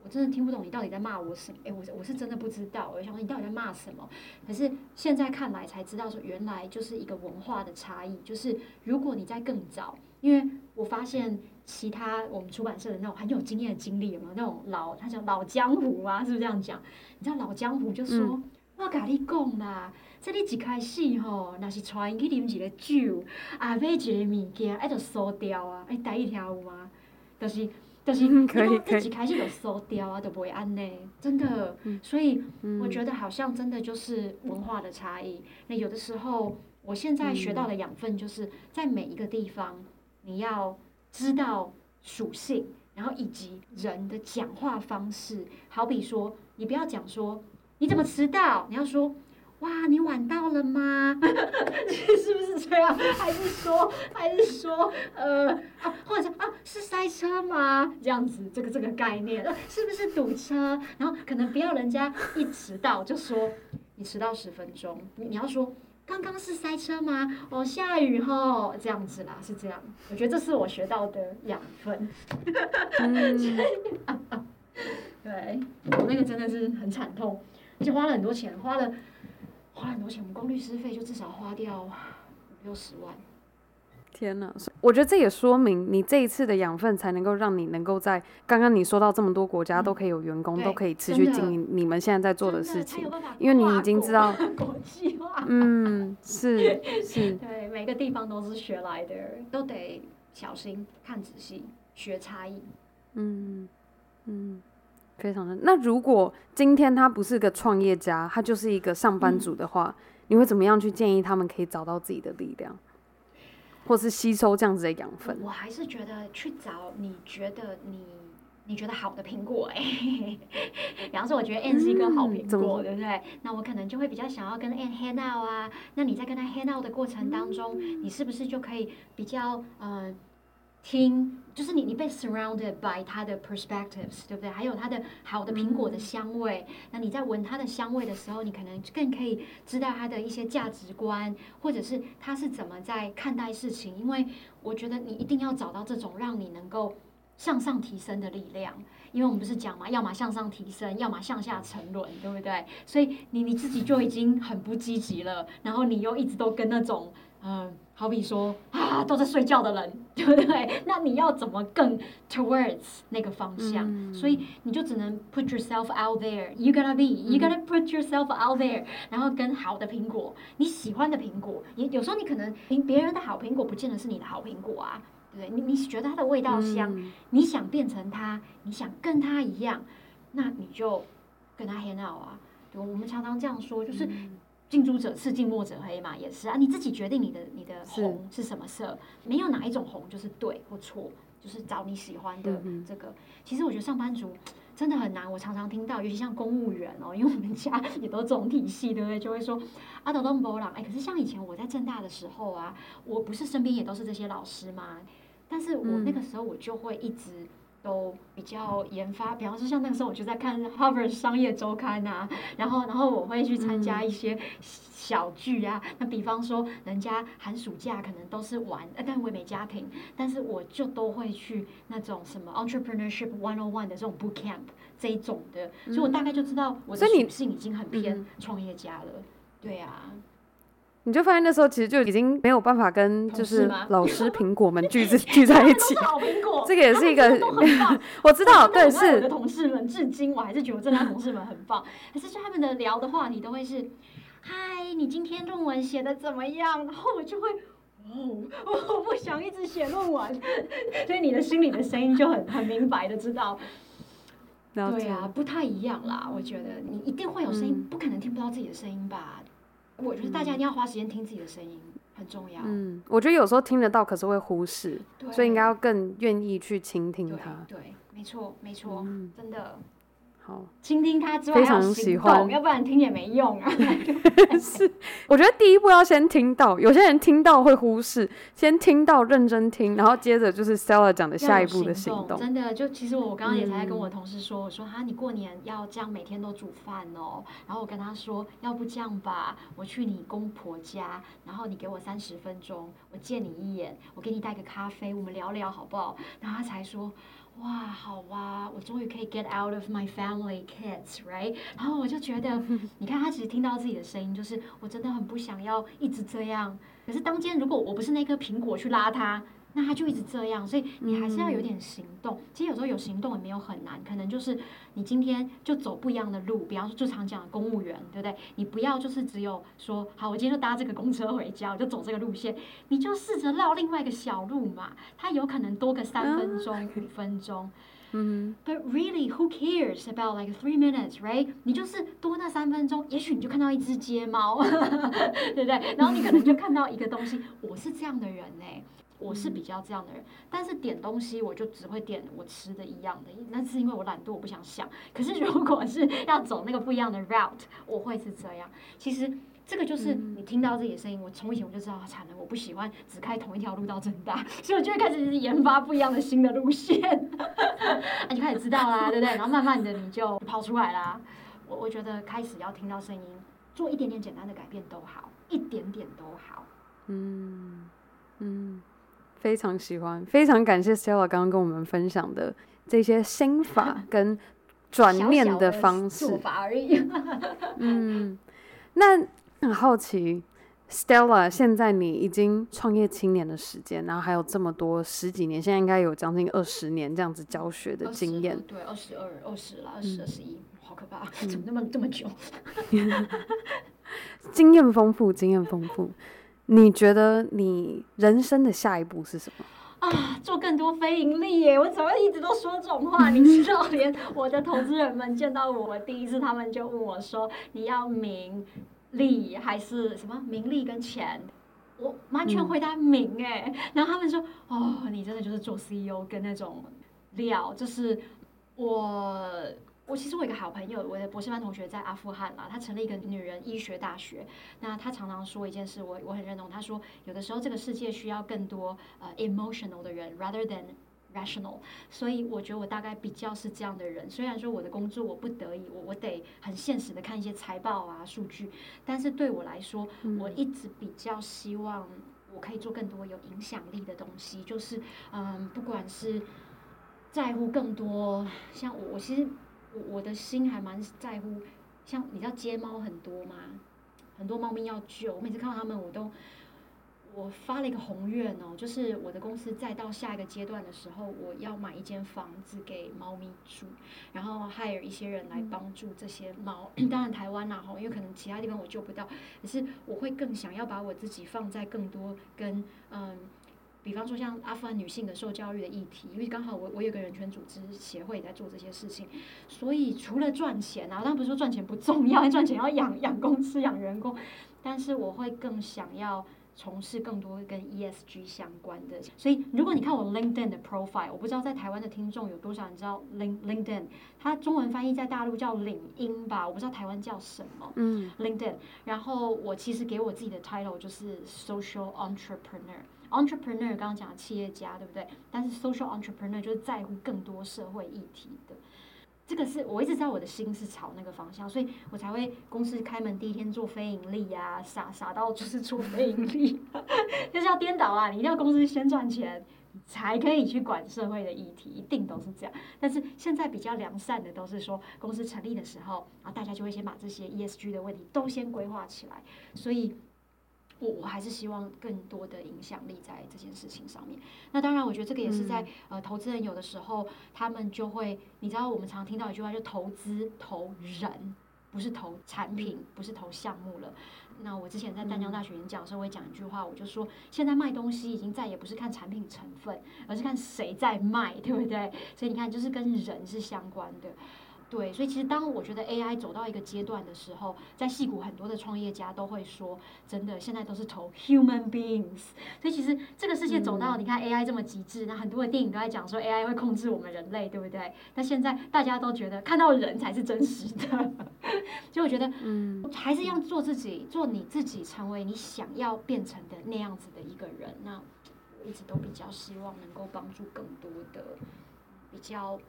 我真的听不懂你到底在骂我什么？诶，我我是真的不知道，我想说你到底在骂什么？可是现在看来才知道说，原来就是一个文化的差异，就是如果你在更早。因为我发现其他我们出版社的那种很有经验的经历有没有，那种老他叫老江湖啊，是不是这样讲？你知道老江湖就说：“嗯、我跟你讲啦，这里一开始吼，那是带因去啉一个酒，啊买一个物件，哎就烧掉啊，哎第一条有吗？就是就是，因为一开始就烧掉啊，就不会安呢，真的。嗯、所以我觉得好像真的就是文化的差异。那有的时候，我现在学到的养分就是在每一个地方。你要知道属性，然后以及人的讲话方式。好比说，你不要讲说你怎么迟到，你要说哇，你晚到了吗？是不是这样？还是说，还是说，呃，啊，或者啊，是塞车吗？这样子，这个这个概念，是不是堵车？然后可能不要人家一迟到就说你迟到十分钟，你你要说。刚刚是塞车吗？哦，下雨吼，这样子啦，是这样。我觉得这是我学到的养分。嗯、对，我那个真的是很惨痛，而且花了很多钱，花了花了很多钱。钱，我们光律师费就至少花掉五六十万。天呐，我觉得这也说明你这一次的养分才能够让你能够在刚刚你说到这么多国家都可以有员工，嗯、都可以持续经营你们现在在做的事情，因为你已经知道国际化，嗯，是是，对，每个地方都是学来的，都得小心看仔细，学差异，嗯嗯，非常的。那如果今天他不是个创业家，他就是一个上班族的话，嗯、你会怎么样去建议他们可以找到自己的力量？或是吸收这样子的养分，我还是觉得去找你觉得你你觉得好的苹果哎、欸，比方说我觉得 Ann 是一个好苹果，对不对？那我可能就会比较想要跟 Ann hang out 啊。那你在跟他 hang out 的过程当中，嗯、你是不是就可以比较呃？听，就是你，你被 surrounded by 它的 perspectives，对不对？还有它的好的苹果的香味。嗯、那你在闻它的香味的时候，你可能更可以知道它的一些价值观，或者是他是怎么在看待事情。因为我觉得你一定要找到这种让你能够向上提升的力量。因为我们不是讲嘛，要么向上提升，要么向下沉沦，对不对？所以你你自己就已经很不积极了，然后你又一直都跟那种。嗯，好比说啊，都在睡觉的人，对不对？那你要怎么更 towards 那个方向？嗯、所以你就只能 put yourself out there. You gotta be, you gotta put yourself out there、嗯。然后跟好的苹果，你喜欢的苹果，也有时候你可能别别人的好苹果，不见得是你的好苹果啊，对不对？你你觉得它的味道香，嗯、你想变成它，你想跟它一样，那你就跟它 hang out 啊。对，我们常常这样说，就是。嗯近朱者赤，近墨者黑嘛，也是啊。你自己决定你的你的红是什么色，没有哪一种红就是对或错，就是找你喜欢的这个。嗯、其实我觉得上班族 真的很难，我常常听到，尤其像公务员哦，因为我们家也都总体系，对不对？就会说阿，都都没啦。哎，可是像以前我在政大的时候啊，我不是身边也都是这些老师吗？但是我那个时候我就会一直。都比较研发，比方说像那个时候我就在看《Harvard 商业周刊》啊，然后然后我会去参加一些小聚啊。嗯、那比方说人家寒暑假可能都是玩，但我也没家庭，但是我就都会去那种什么 Entrepreneurship One on One 的这种 Boot Camp 这一种的，嗯、所以我大概就知道我的属性已经很偏创业家了。嗯、对啊。你就发现那时候其实就已经没有办法跟就是老师苹果们聚 聚在一起。好苹果，这个也是一个，我知道，对，是我的同事们，至今我还是觉得我这同事们很棒。可是就他们的聊的话，你都会是，嗨，你今天论文写的怎么样？然后我就会，哦，我不想一直写论文。所以你的心里的声音就很很明白的知道，对啊，不太一样啦。我觉得你一定会有声音，不可能听不到自己的声音吧。我觉得大家一定要花时间听自己的声音，很重要。嗯，我觉得有时候听得到，可是会忽视，对所以应该要更愿意去倾听它。对，对，没错，没错，嗯、真的。好，倾听他之外非常喜欢，要不然听也没用啊。是，我觉得第一步要先听到，有些人听到会忽视，先听到认真听，然后接着就是 Stella 讲的下一步的行动。真的，就其实我刚刚也才在跟我同事说，嗯、我说哈，你过年要这样每天都煮饭哦。然后我跟他说，要不这样吧，我去你公婆家，然后你给我三十分钟，我见你一眼，我给你带个咖啡，我们聊聊好不好？然后他才说。哇，好哇、啊，我终于可以 get out of my family kids，right？然后我就觉得，你看他其实听到自己的声音，就是我真的很不想要一直这样。可是当间如果我不是那颗苹果去拉他。那他就一直这样，所以你还是要有点行动。嗯、其实有时候有行动也没有很难，可能就是你今天就走不一样的路。比方说，就常讲的公务员，对不对？你不要就是只有说，好，我今天就搭这个公车回家，我就走这个路线。你就试着绕另外一个小路嘛，它有可能多个三分钟、五、嗯、分钟。嗯。But really, who cares about like three minutes, right？你就是多那三分钟，也许你就看到一只街猫，对不对？然后你可能就看到一个东西。我是这样的人呢、欸。我是比较这样的人，但是点东西我就只会点我吃的一样的，那是因为我懒惰，我不想想。可是如果是要走那个不一样的 route，我会是这样。其实这个就是你听到自己的声音，我从以前我就知道惨了，我不喜欢只开同一条路到政大，所以我就会开始研发不一样的新的路线。你就开始知道啦，对不对？然后慢慢的你就跑出来啦。我我觉得开始要听到声音，做一点点简单的改变都好，一点点都好。嗯嗯。非常喜欢，非常感谢 Stella 刚刚跟我们分享的这些心法 跟转念的方式。而已。嗯，那很好奇，Stella，现在你已经创业青年的时间，然后还有这么多十几年，现在应该有将近二十年这样子教学的经验。对，二十二、二十了，二十、二十一，好可怕，怎么那么这么久？经验丰富，经验丰富。你觉得你人生的下一步是什么？啊，做更多非盈利耶！我怎么一直都说这种话？你知道，连我的投资人们见到我第一次，他们就问我说：“你要名利还是什么？名利跟钱？”我完全回答名哎。然后他们说：“哦，你真的就是做 CEO 跟那种料，就是我。”我其实我有一个好朋友，我的博士班同学在阿富汗啦，他成立一个女人医学大学。那他常常说一件事，我我很认同。他说，有的时候这个世界需要更多呃 emotional 的人，rather than rational。所以我觉得我大概比较是这样的人。虽然说我的工作我不得已，我我得很现实的看一些财报啊数据，但是对我来说，我一直比较希望我可以做更多有影响力的东西。就是嗯，不管是在乎更多，像我我其实。我我的心还蛮在乎，像你知道街猫很多吗？很多猫咪要救，我每次看到他们，我都我发了一个宏愿哦，就是我的公司再到下一个阶段的时候，我要买一间房子给猫咪住，然后 hire 一些人来帮助这些猫。嗯、当然台湾呐，吼，因为可能其他地方我救不到，可是我会更想要把我自己放在更多跟嗯。比方说像阿富汗女性的受教育的议题，因为刚好我我有个人权组织协会在做这些事情，所以除了赚钱啊，当然不是说赚钱不重要，赚钱要养养公司养员工，但是我会更想要从事更多跟 ESG 相关的。所以如果你看我 LinkedIn 的 profile，我不知道在台湾的听众有多少人知道 Link LinkedIn，它中文翻译在大陆叫领英吧，我不知道台湾叫什么。嗯，LinkedIn。然后我其实给我自己的 title 就是 Social Entrepreneur。Entrepreneur 刚刚讲的企业家，对不对？但是 social entrepreneur 就是在乎更多社会议题的。这个是我一直知道我的心是朝那个方向，所以我才会公司开门第一天做非盈利呀、啊，傻傻到就是做非盈利，就是要颠倒啊！你一定要公司先赚钱，才可以去管社会的议题，一定都是这样。但是现在比较良善的都是说，公司成立的时候，啊，大家就会先把这些 ESG 的问题都先规划起来，所以。我我还是希望更多的影响力在这件事情上面。那当然，我觉得这个也是在、嗯、呃，投资人有的时候他们就会，你知道，我们常听到一句话，就投资投人，不是投产品，不是投项目了。那我之前在淡江大学演讲的时候，我也讲一句话，我就说，现在卖东西已经再也不是看产品成分，而是看谁在卖，对不对？所以你看，就是跟人是相关的。对，所以其实当我觉得 AI 走到一个阶段的时候，在戏谷很多的创业家都会说，真的现在都是投 human beings。所以其实这个世界走到你看 AI 这么极致，那很多的电影都在讲说 AI 会控制我们人类，对不对？那现在大家都觉得看到人才是真实的，所以我觉得，嗯，还是要做自己，做你自己，成为你想要变成的那样子的一个人。那我一直都比较希望能够帮助更多的比较。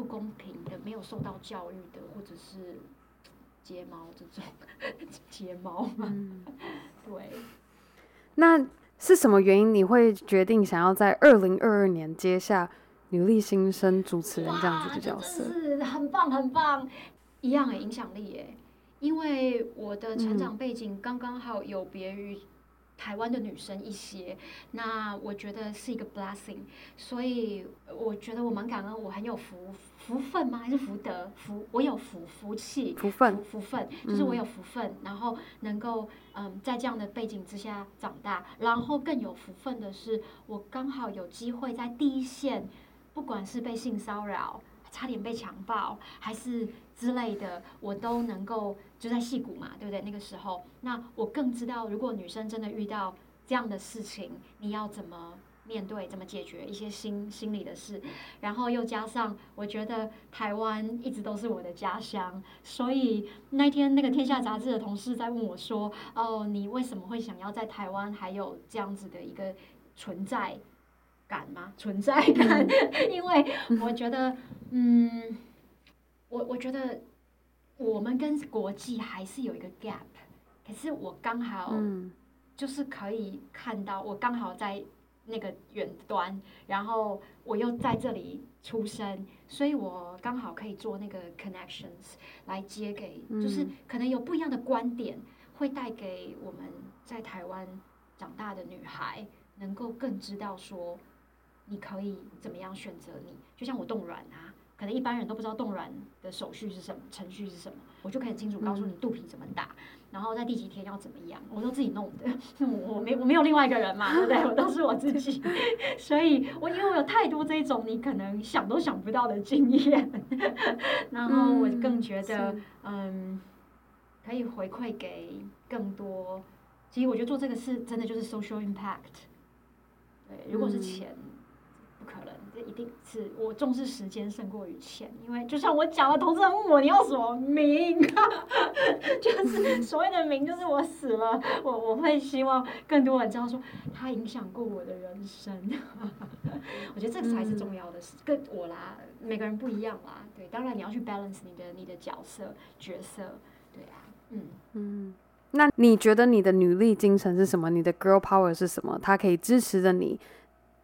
不公平的，没有受到教育的，或者是睫毛这种睫毛嘛，嗯、对。那是什么原因你会决定想要在二零二二年接下女力新生主持人这样子的角色？是很棒很棒，一样的影响力耶。因为我的成长背景刚刚好有别于。台湾的女生一些，那我觉得是一个 blessing，所以我觉得我蛮感恩，我很有福福分吗？还是福德？福我有福福气，福分福，分，就是我有福分，嗯、然后能够嗯在这样的背景之下长大，然后更有福分的是，我刚好有机会在第一线，不管是被性骚扰。差点被强暴，还是之类的，我都能够就在戏骨嘛，对不对？那个时候，那我更知道，如果女生真的遇到这样的事情，你要怎么面对，怎么解决一些心心理的事。然后又加上，我觉得台湾一直都是我的家乡，所以那天那个天下杂志的同事在问我说：“哦，你为什么会想要在台湾还有这样子的一个存在？”感吗？存在感，因为我觉得，嗯，我我觉得我们跟国际还是有一个 gap，可是我刚好就是可以看到，我刚好在那个远端，然后我又在这里出生，所以我刚好可以做那个 connections 来接给，就是可能有不一样的观点。会带给我们在台湾长大的女孩，能够更知道说，你可以怎么样选择你。就像我冻卵啊，可能一般人都不知道冻卵的手续是什么，程序是什么，我就可以清楚告诉你肚皮怎么打，然后在第几天要怎么样，我都自己弄的。我我没我没有另外一个人嘛，对不对？我都是我自己，所以我因为我有太多这种你可能想都想不到的经验，然后我更觉得嗯。可以回馈给更多。其实我觉得做这个事真的就是 social impact。对，如果是钱，一定是我重视时间胜过于钱。因为就像我讲的，投资人问我你要什么名，就是所谓的名，就是我死了，我我会希望更多人知道说他影响过我的人生。我觉得这个才是重要的事，跟我啦，每个人不一样啦。对，当然你要去 balance 你的你的角色角色，对啊。嗯嗯，那你觉得你的女力精神是什么？你的 girl power 是什么？它可以支持着你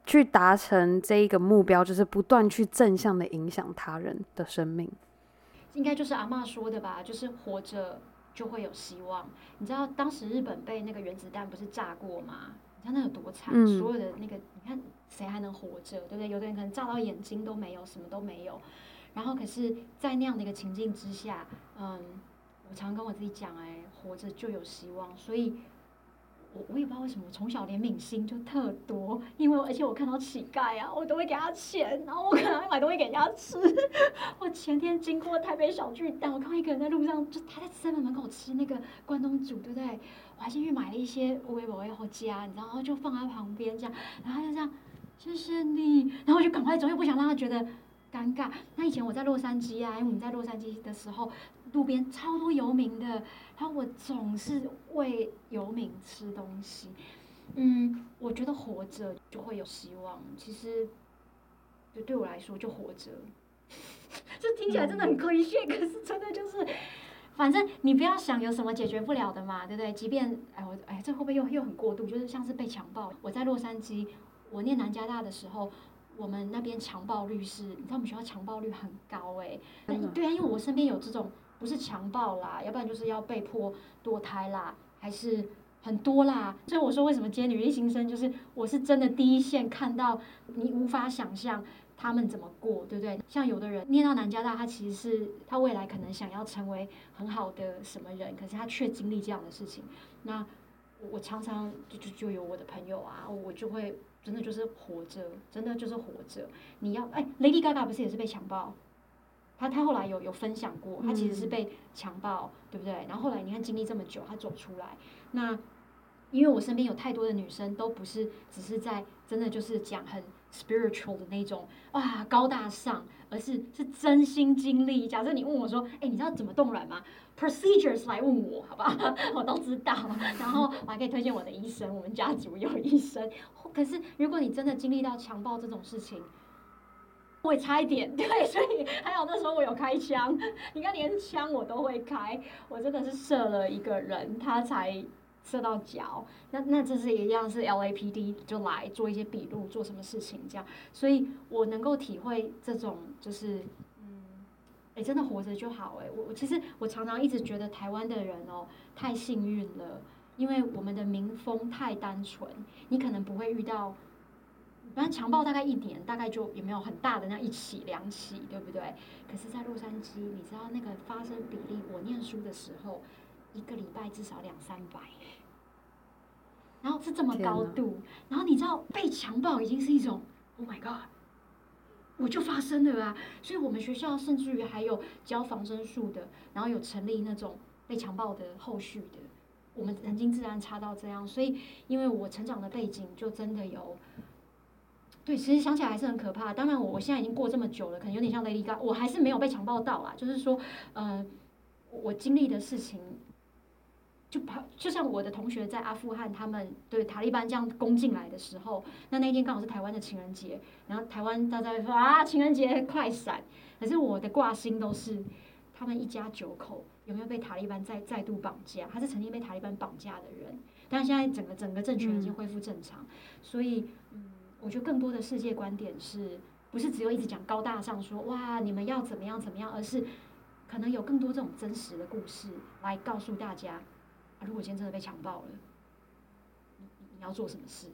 去达成这一个目标，就是不断去正向的影响他人的生命。应该就是阿妈说的吧，就是活着就会有希望。你知道当时日本被那个原子弹不是炸过吗？你看那有多惨，嗯、所有的那个，你看谁还能活着，对不对？有的人可能炸到眼睛都没有，什么都没有。然后可是，在那样的一个情境之下，嗯。我常跟我自己讲，哎，活着就有希望。所以，我我也不知道为什么，我从小怜悯心就特多。因为而且我看到乞丐啊，我都会给他钱，然后我可能会买东西给人家吃。我前天经过台北小巨蛋，我看到一个人在路上，就他在 seven 门口吃那个关东煮，对不对？我还进去买了一些微波要加，然后就放在旁边这样，然后他就这样，谢谢你，然后我就赶快走，又不想让他觉得尴尬。那以前我在洛杉矶啊，因为我们在洛杉矶的时候。路边超多游民的，然后我总是喂游民吃东西。嗯，我觉得活着就会有希望。其实，就对我来说，就活着。这听起来真的很科学，可是真的就是，反正你不要想有什么解决不了的嘛，对不对？即便哎我哎这会不会又又很过度？就是像是被强暴。我在洛杉矶，我念南加大的时候，我们那边强暴率是，你知道我们学校强暴率很高哎、欸。对啊，因为我身边有这种。不是强暴啦，要不然就是要被迫堕胎啦，还是很多啦。所以我说，为什么接女力新生，就是我是真的第一线看到，你无法想象他们怎么过，对不对？像有的人念到南加大，他其实是他未来可能想要成为很好的什么人，可是他却经历这样的事情。那我常常就就就有我的朋友啊，我就会真的就是活着，真的就是活着。你要哎，Lady Gaga 不是也是被强暴？他他后来有有分享过，他其实是被强暴，嗯、对不对？然后后来你看经历这么久，他走出来。那因为我身边有太多的女生，都不是只是在真的就是讲很 spiritual 的那种哇高大上，而是是真心经历。假设你问我说，哎，你知道怎么冻卵吗？Procedures 来问我，好不好？我都知道。然后我还可以推荐我的医生，我们家族有医生。可是如果你真的经历到强暴这种事情，会差一点，对，所以还好那时候我有开枪，你看连枪我都会开，我真的是射了一个人，他才射到脚，那那这是一样是 LAPD 就来做一些笔录，做什么事情这样，所以我能够体会这种就是，嗯，哎，真的活着就好，哎，我我其实我常常一直觉得台湾的人哦太幸运了，因为我们的民风太单纯，你可能不会遇到。反正强暴大概一年，大概就也没有很大的那一起两起，对不对？可是，在洛杉矶，你知道那个发生比例，我念书的时候，一个礼拜至少两三百，然后是这么高度，然后你知道被强暴已经是一种，Oh my God，我就发生了啊！所以我们学校甚至于还有教防身术的，然后有成立那种被强暴的后续的，我们曾经自然差到这样，所以因为我成长的背景就真的有。对，其实想起来还是很可怕。当然，我我现在已经过这么久了，可能有点像 Lady Gaga，我还是没有被强暴到啦。就是说，呃，我经历的事情，就把，就像我的同学在阿富汗，他们对塔利班这样攻进来的时候，那那天刚好是台湾的情人节，然后台湾大家说啊，情人节快闪。可是我的挂心都是他们一家九口有没有被塔利班再再度绑架？他是曾经被塔利班绑架的人，但现在整个整个政权已经恢复正常，嗯、所以嗯。我觉得更多的世界观点是不是只有一直讲高大上说哇，你们要怎么样怎么样，而是可能有更多这种真实的故事来告诉大家，啊如果今天真的被强暴了，你你要做什么事？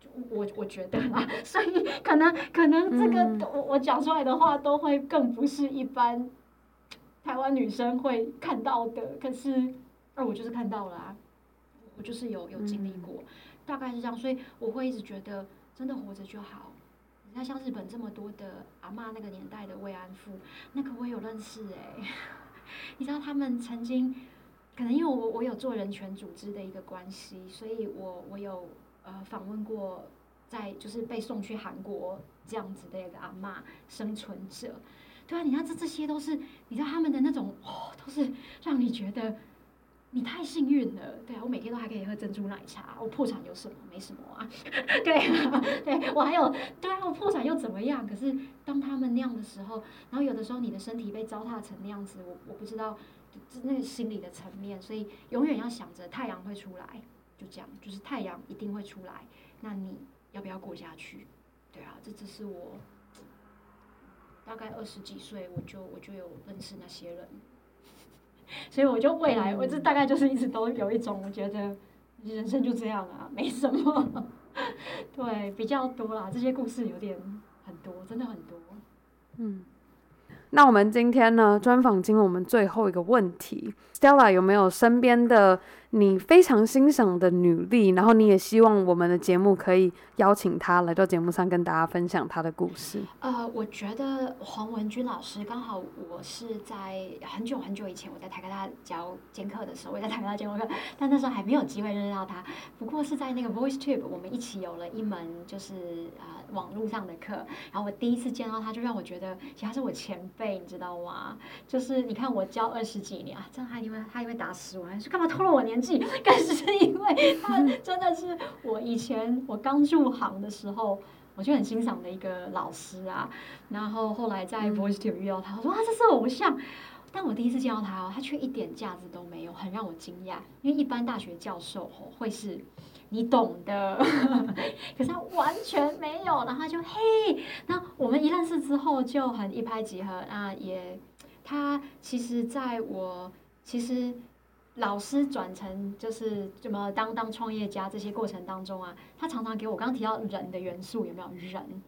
就我我觉得啊，所以可能可能这个、嗯、我我讲出来的话都会更不是一般台湾女生会看到的。可是，而我就是看到了啊，我就是有有经历过、嗯，大概是这样。所以我会一直觉得，真的活着就好。你看，像日本这么多的阿嬷那个年代的慰安妇，那个我有认识哎、欸。你知道他们曾经，可能因为我我有做人权组织的一个关系，所以我我有呃访问过在就是被送去韩国这样子的一个阿嬷生存者。对啊，你看这这些都是你知道他们的那种哦，都是让你觉得。你太幸运了，对啊，我每天都还可以喝珍珠奶茶。我破产有什么？没什么啊，对啊，对我还有，对啊，我破产又怎么样？可是当他们那样的时候，然后有的时候你的身体被糟蹋成那样子，我我不知道，就那个心理的层面，所以永远要想着太阳会出来，就这样，就是太阳一定会出来。那你要不要过下去？对啊，这只是我大概二十几岁，我就我就有认识那些人。所以我就未来，我这大概就是一直都有一种，我觉得人生就这样啊，没什么，对，比较多啦，这些故事有点很多，真的很多，嗯。那我们今天呢，专访进入我们最后一个问题，Stella 有没有身边的你非常欣赏的女力，然后你也希望我们的节目可以邀请她来到节目上跟大家分享她的故事？呃，我觉得黄文君老师刚好，我是在很久很久以前，我在台科大教兼课的时候，我在台科大兼课，但那时候还没有机会认识到她。不过是在那个 VoiceTube，我们一起有了一门就是。呃网络上的课，然后我第一次见到他，就让我觉得其实他是我前辈，你知道吗？就是你看我教二十几年啊，这样他因为他因为打死我，还是干嘛偷了我年纪？但是因为他真的是我以前我刚入行的时候，我就很欣赏的一个老师啊。然后后来在 VoiceTube 遇到他，我说啊，这是偶像。但我第一次见到他哦，他却一点架子都没有，很让我惊讶。因为一般大学教授哦会是。你懂的，可是他完全没有，然后他就嘿，那我们一认识之后就很一拍即合，那也他其实在我其实老师转成就是怎么当当创业家这些过程当中啊，他常常给我刚刚提到人的元素有没有人？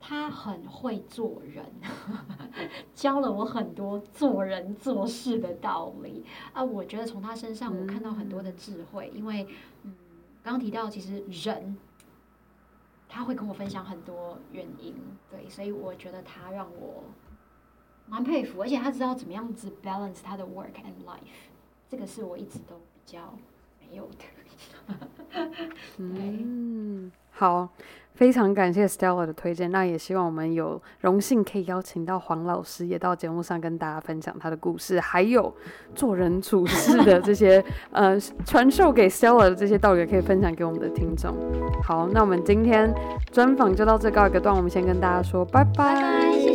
他很会做人，教了我很多做人做事的道理啊，我觉得从他身上我看到很多的智慧，因为嗯。刚刚提到，其实人他会跟我分享很多原因，对，所以我觉得他让我蛮佩服，而且他知道怎么样子 balance 他的 work and life，这个是我一直都比较没有的。嗯，好。非常感谢 Stella 的推荐，那也希望我们有荣幸可以邀请到黄老师也到节目上跟大家分享他的故事，还有做人处事的这些呃传授给 Stella 的这些道理，可以分享给我们的听众。好，那我们今天专访就到这告一个段，我们先跟大家说拜拜。拜拜。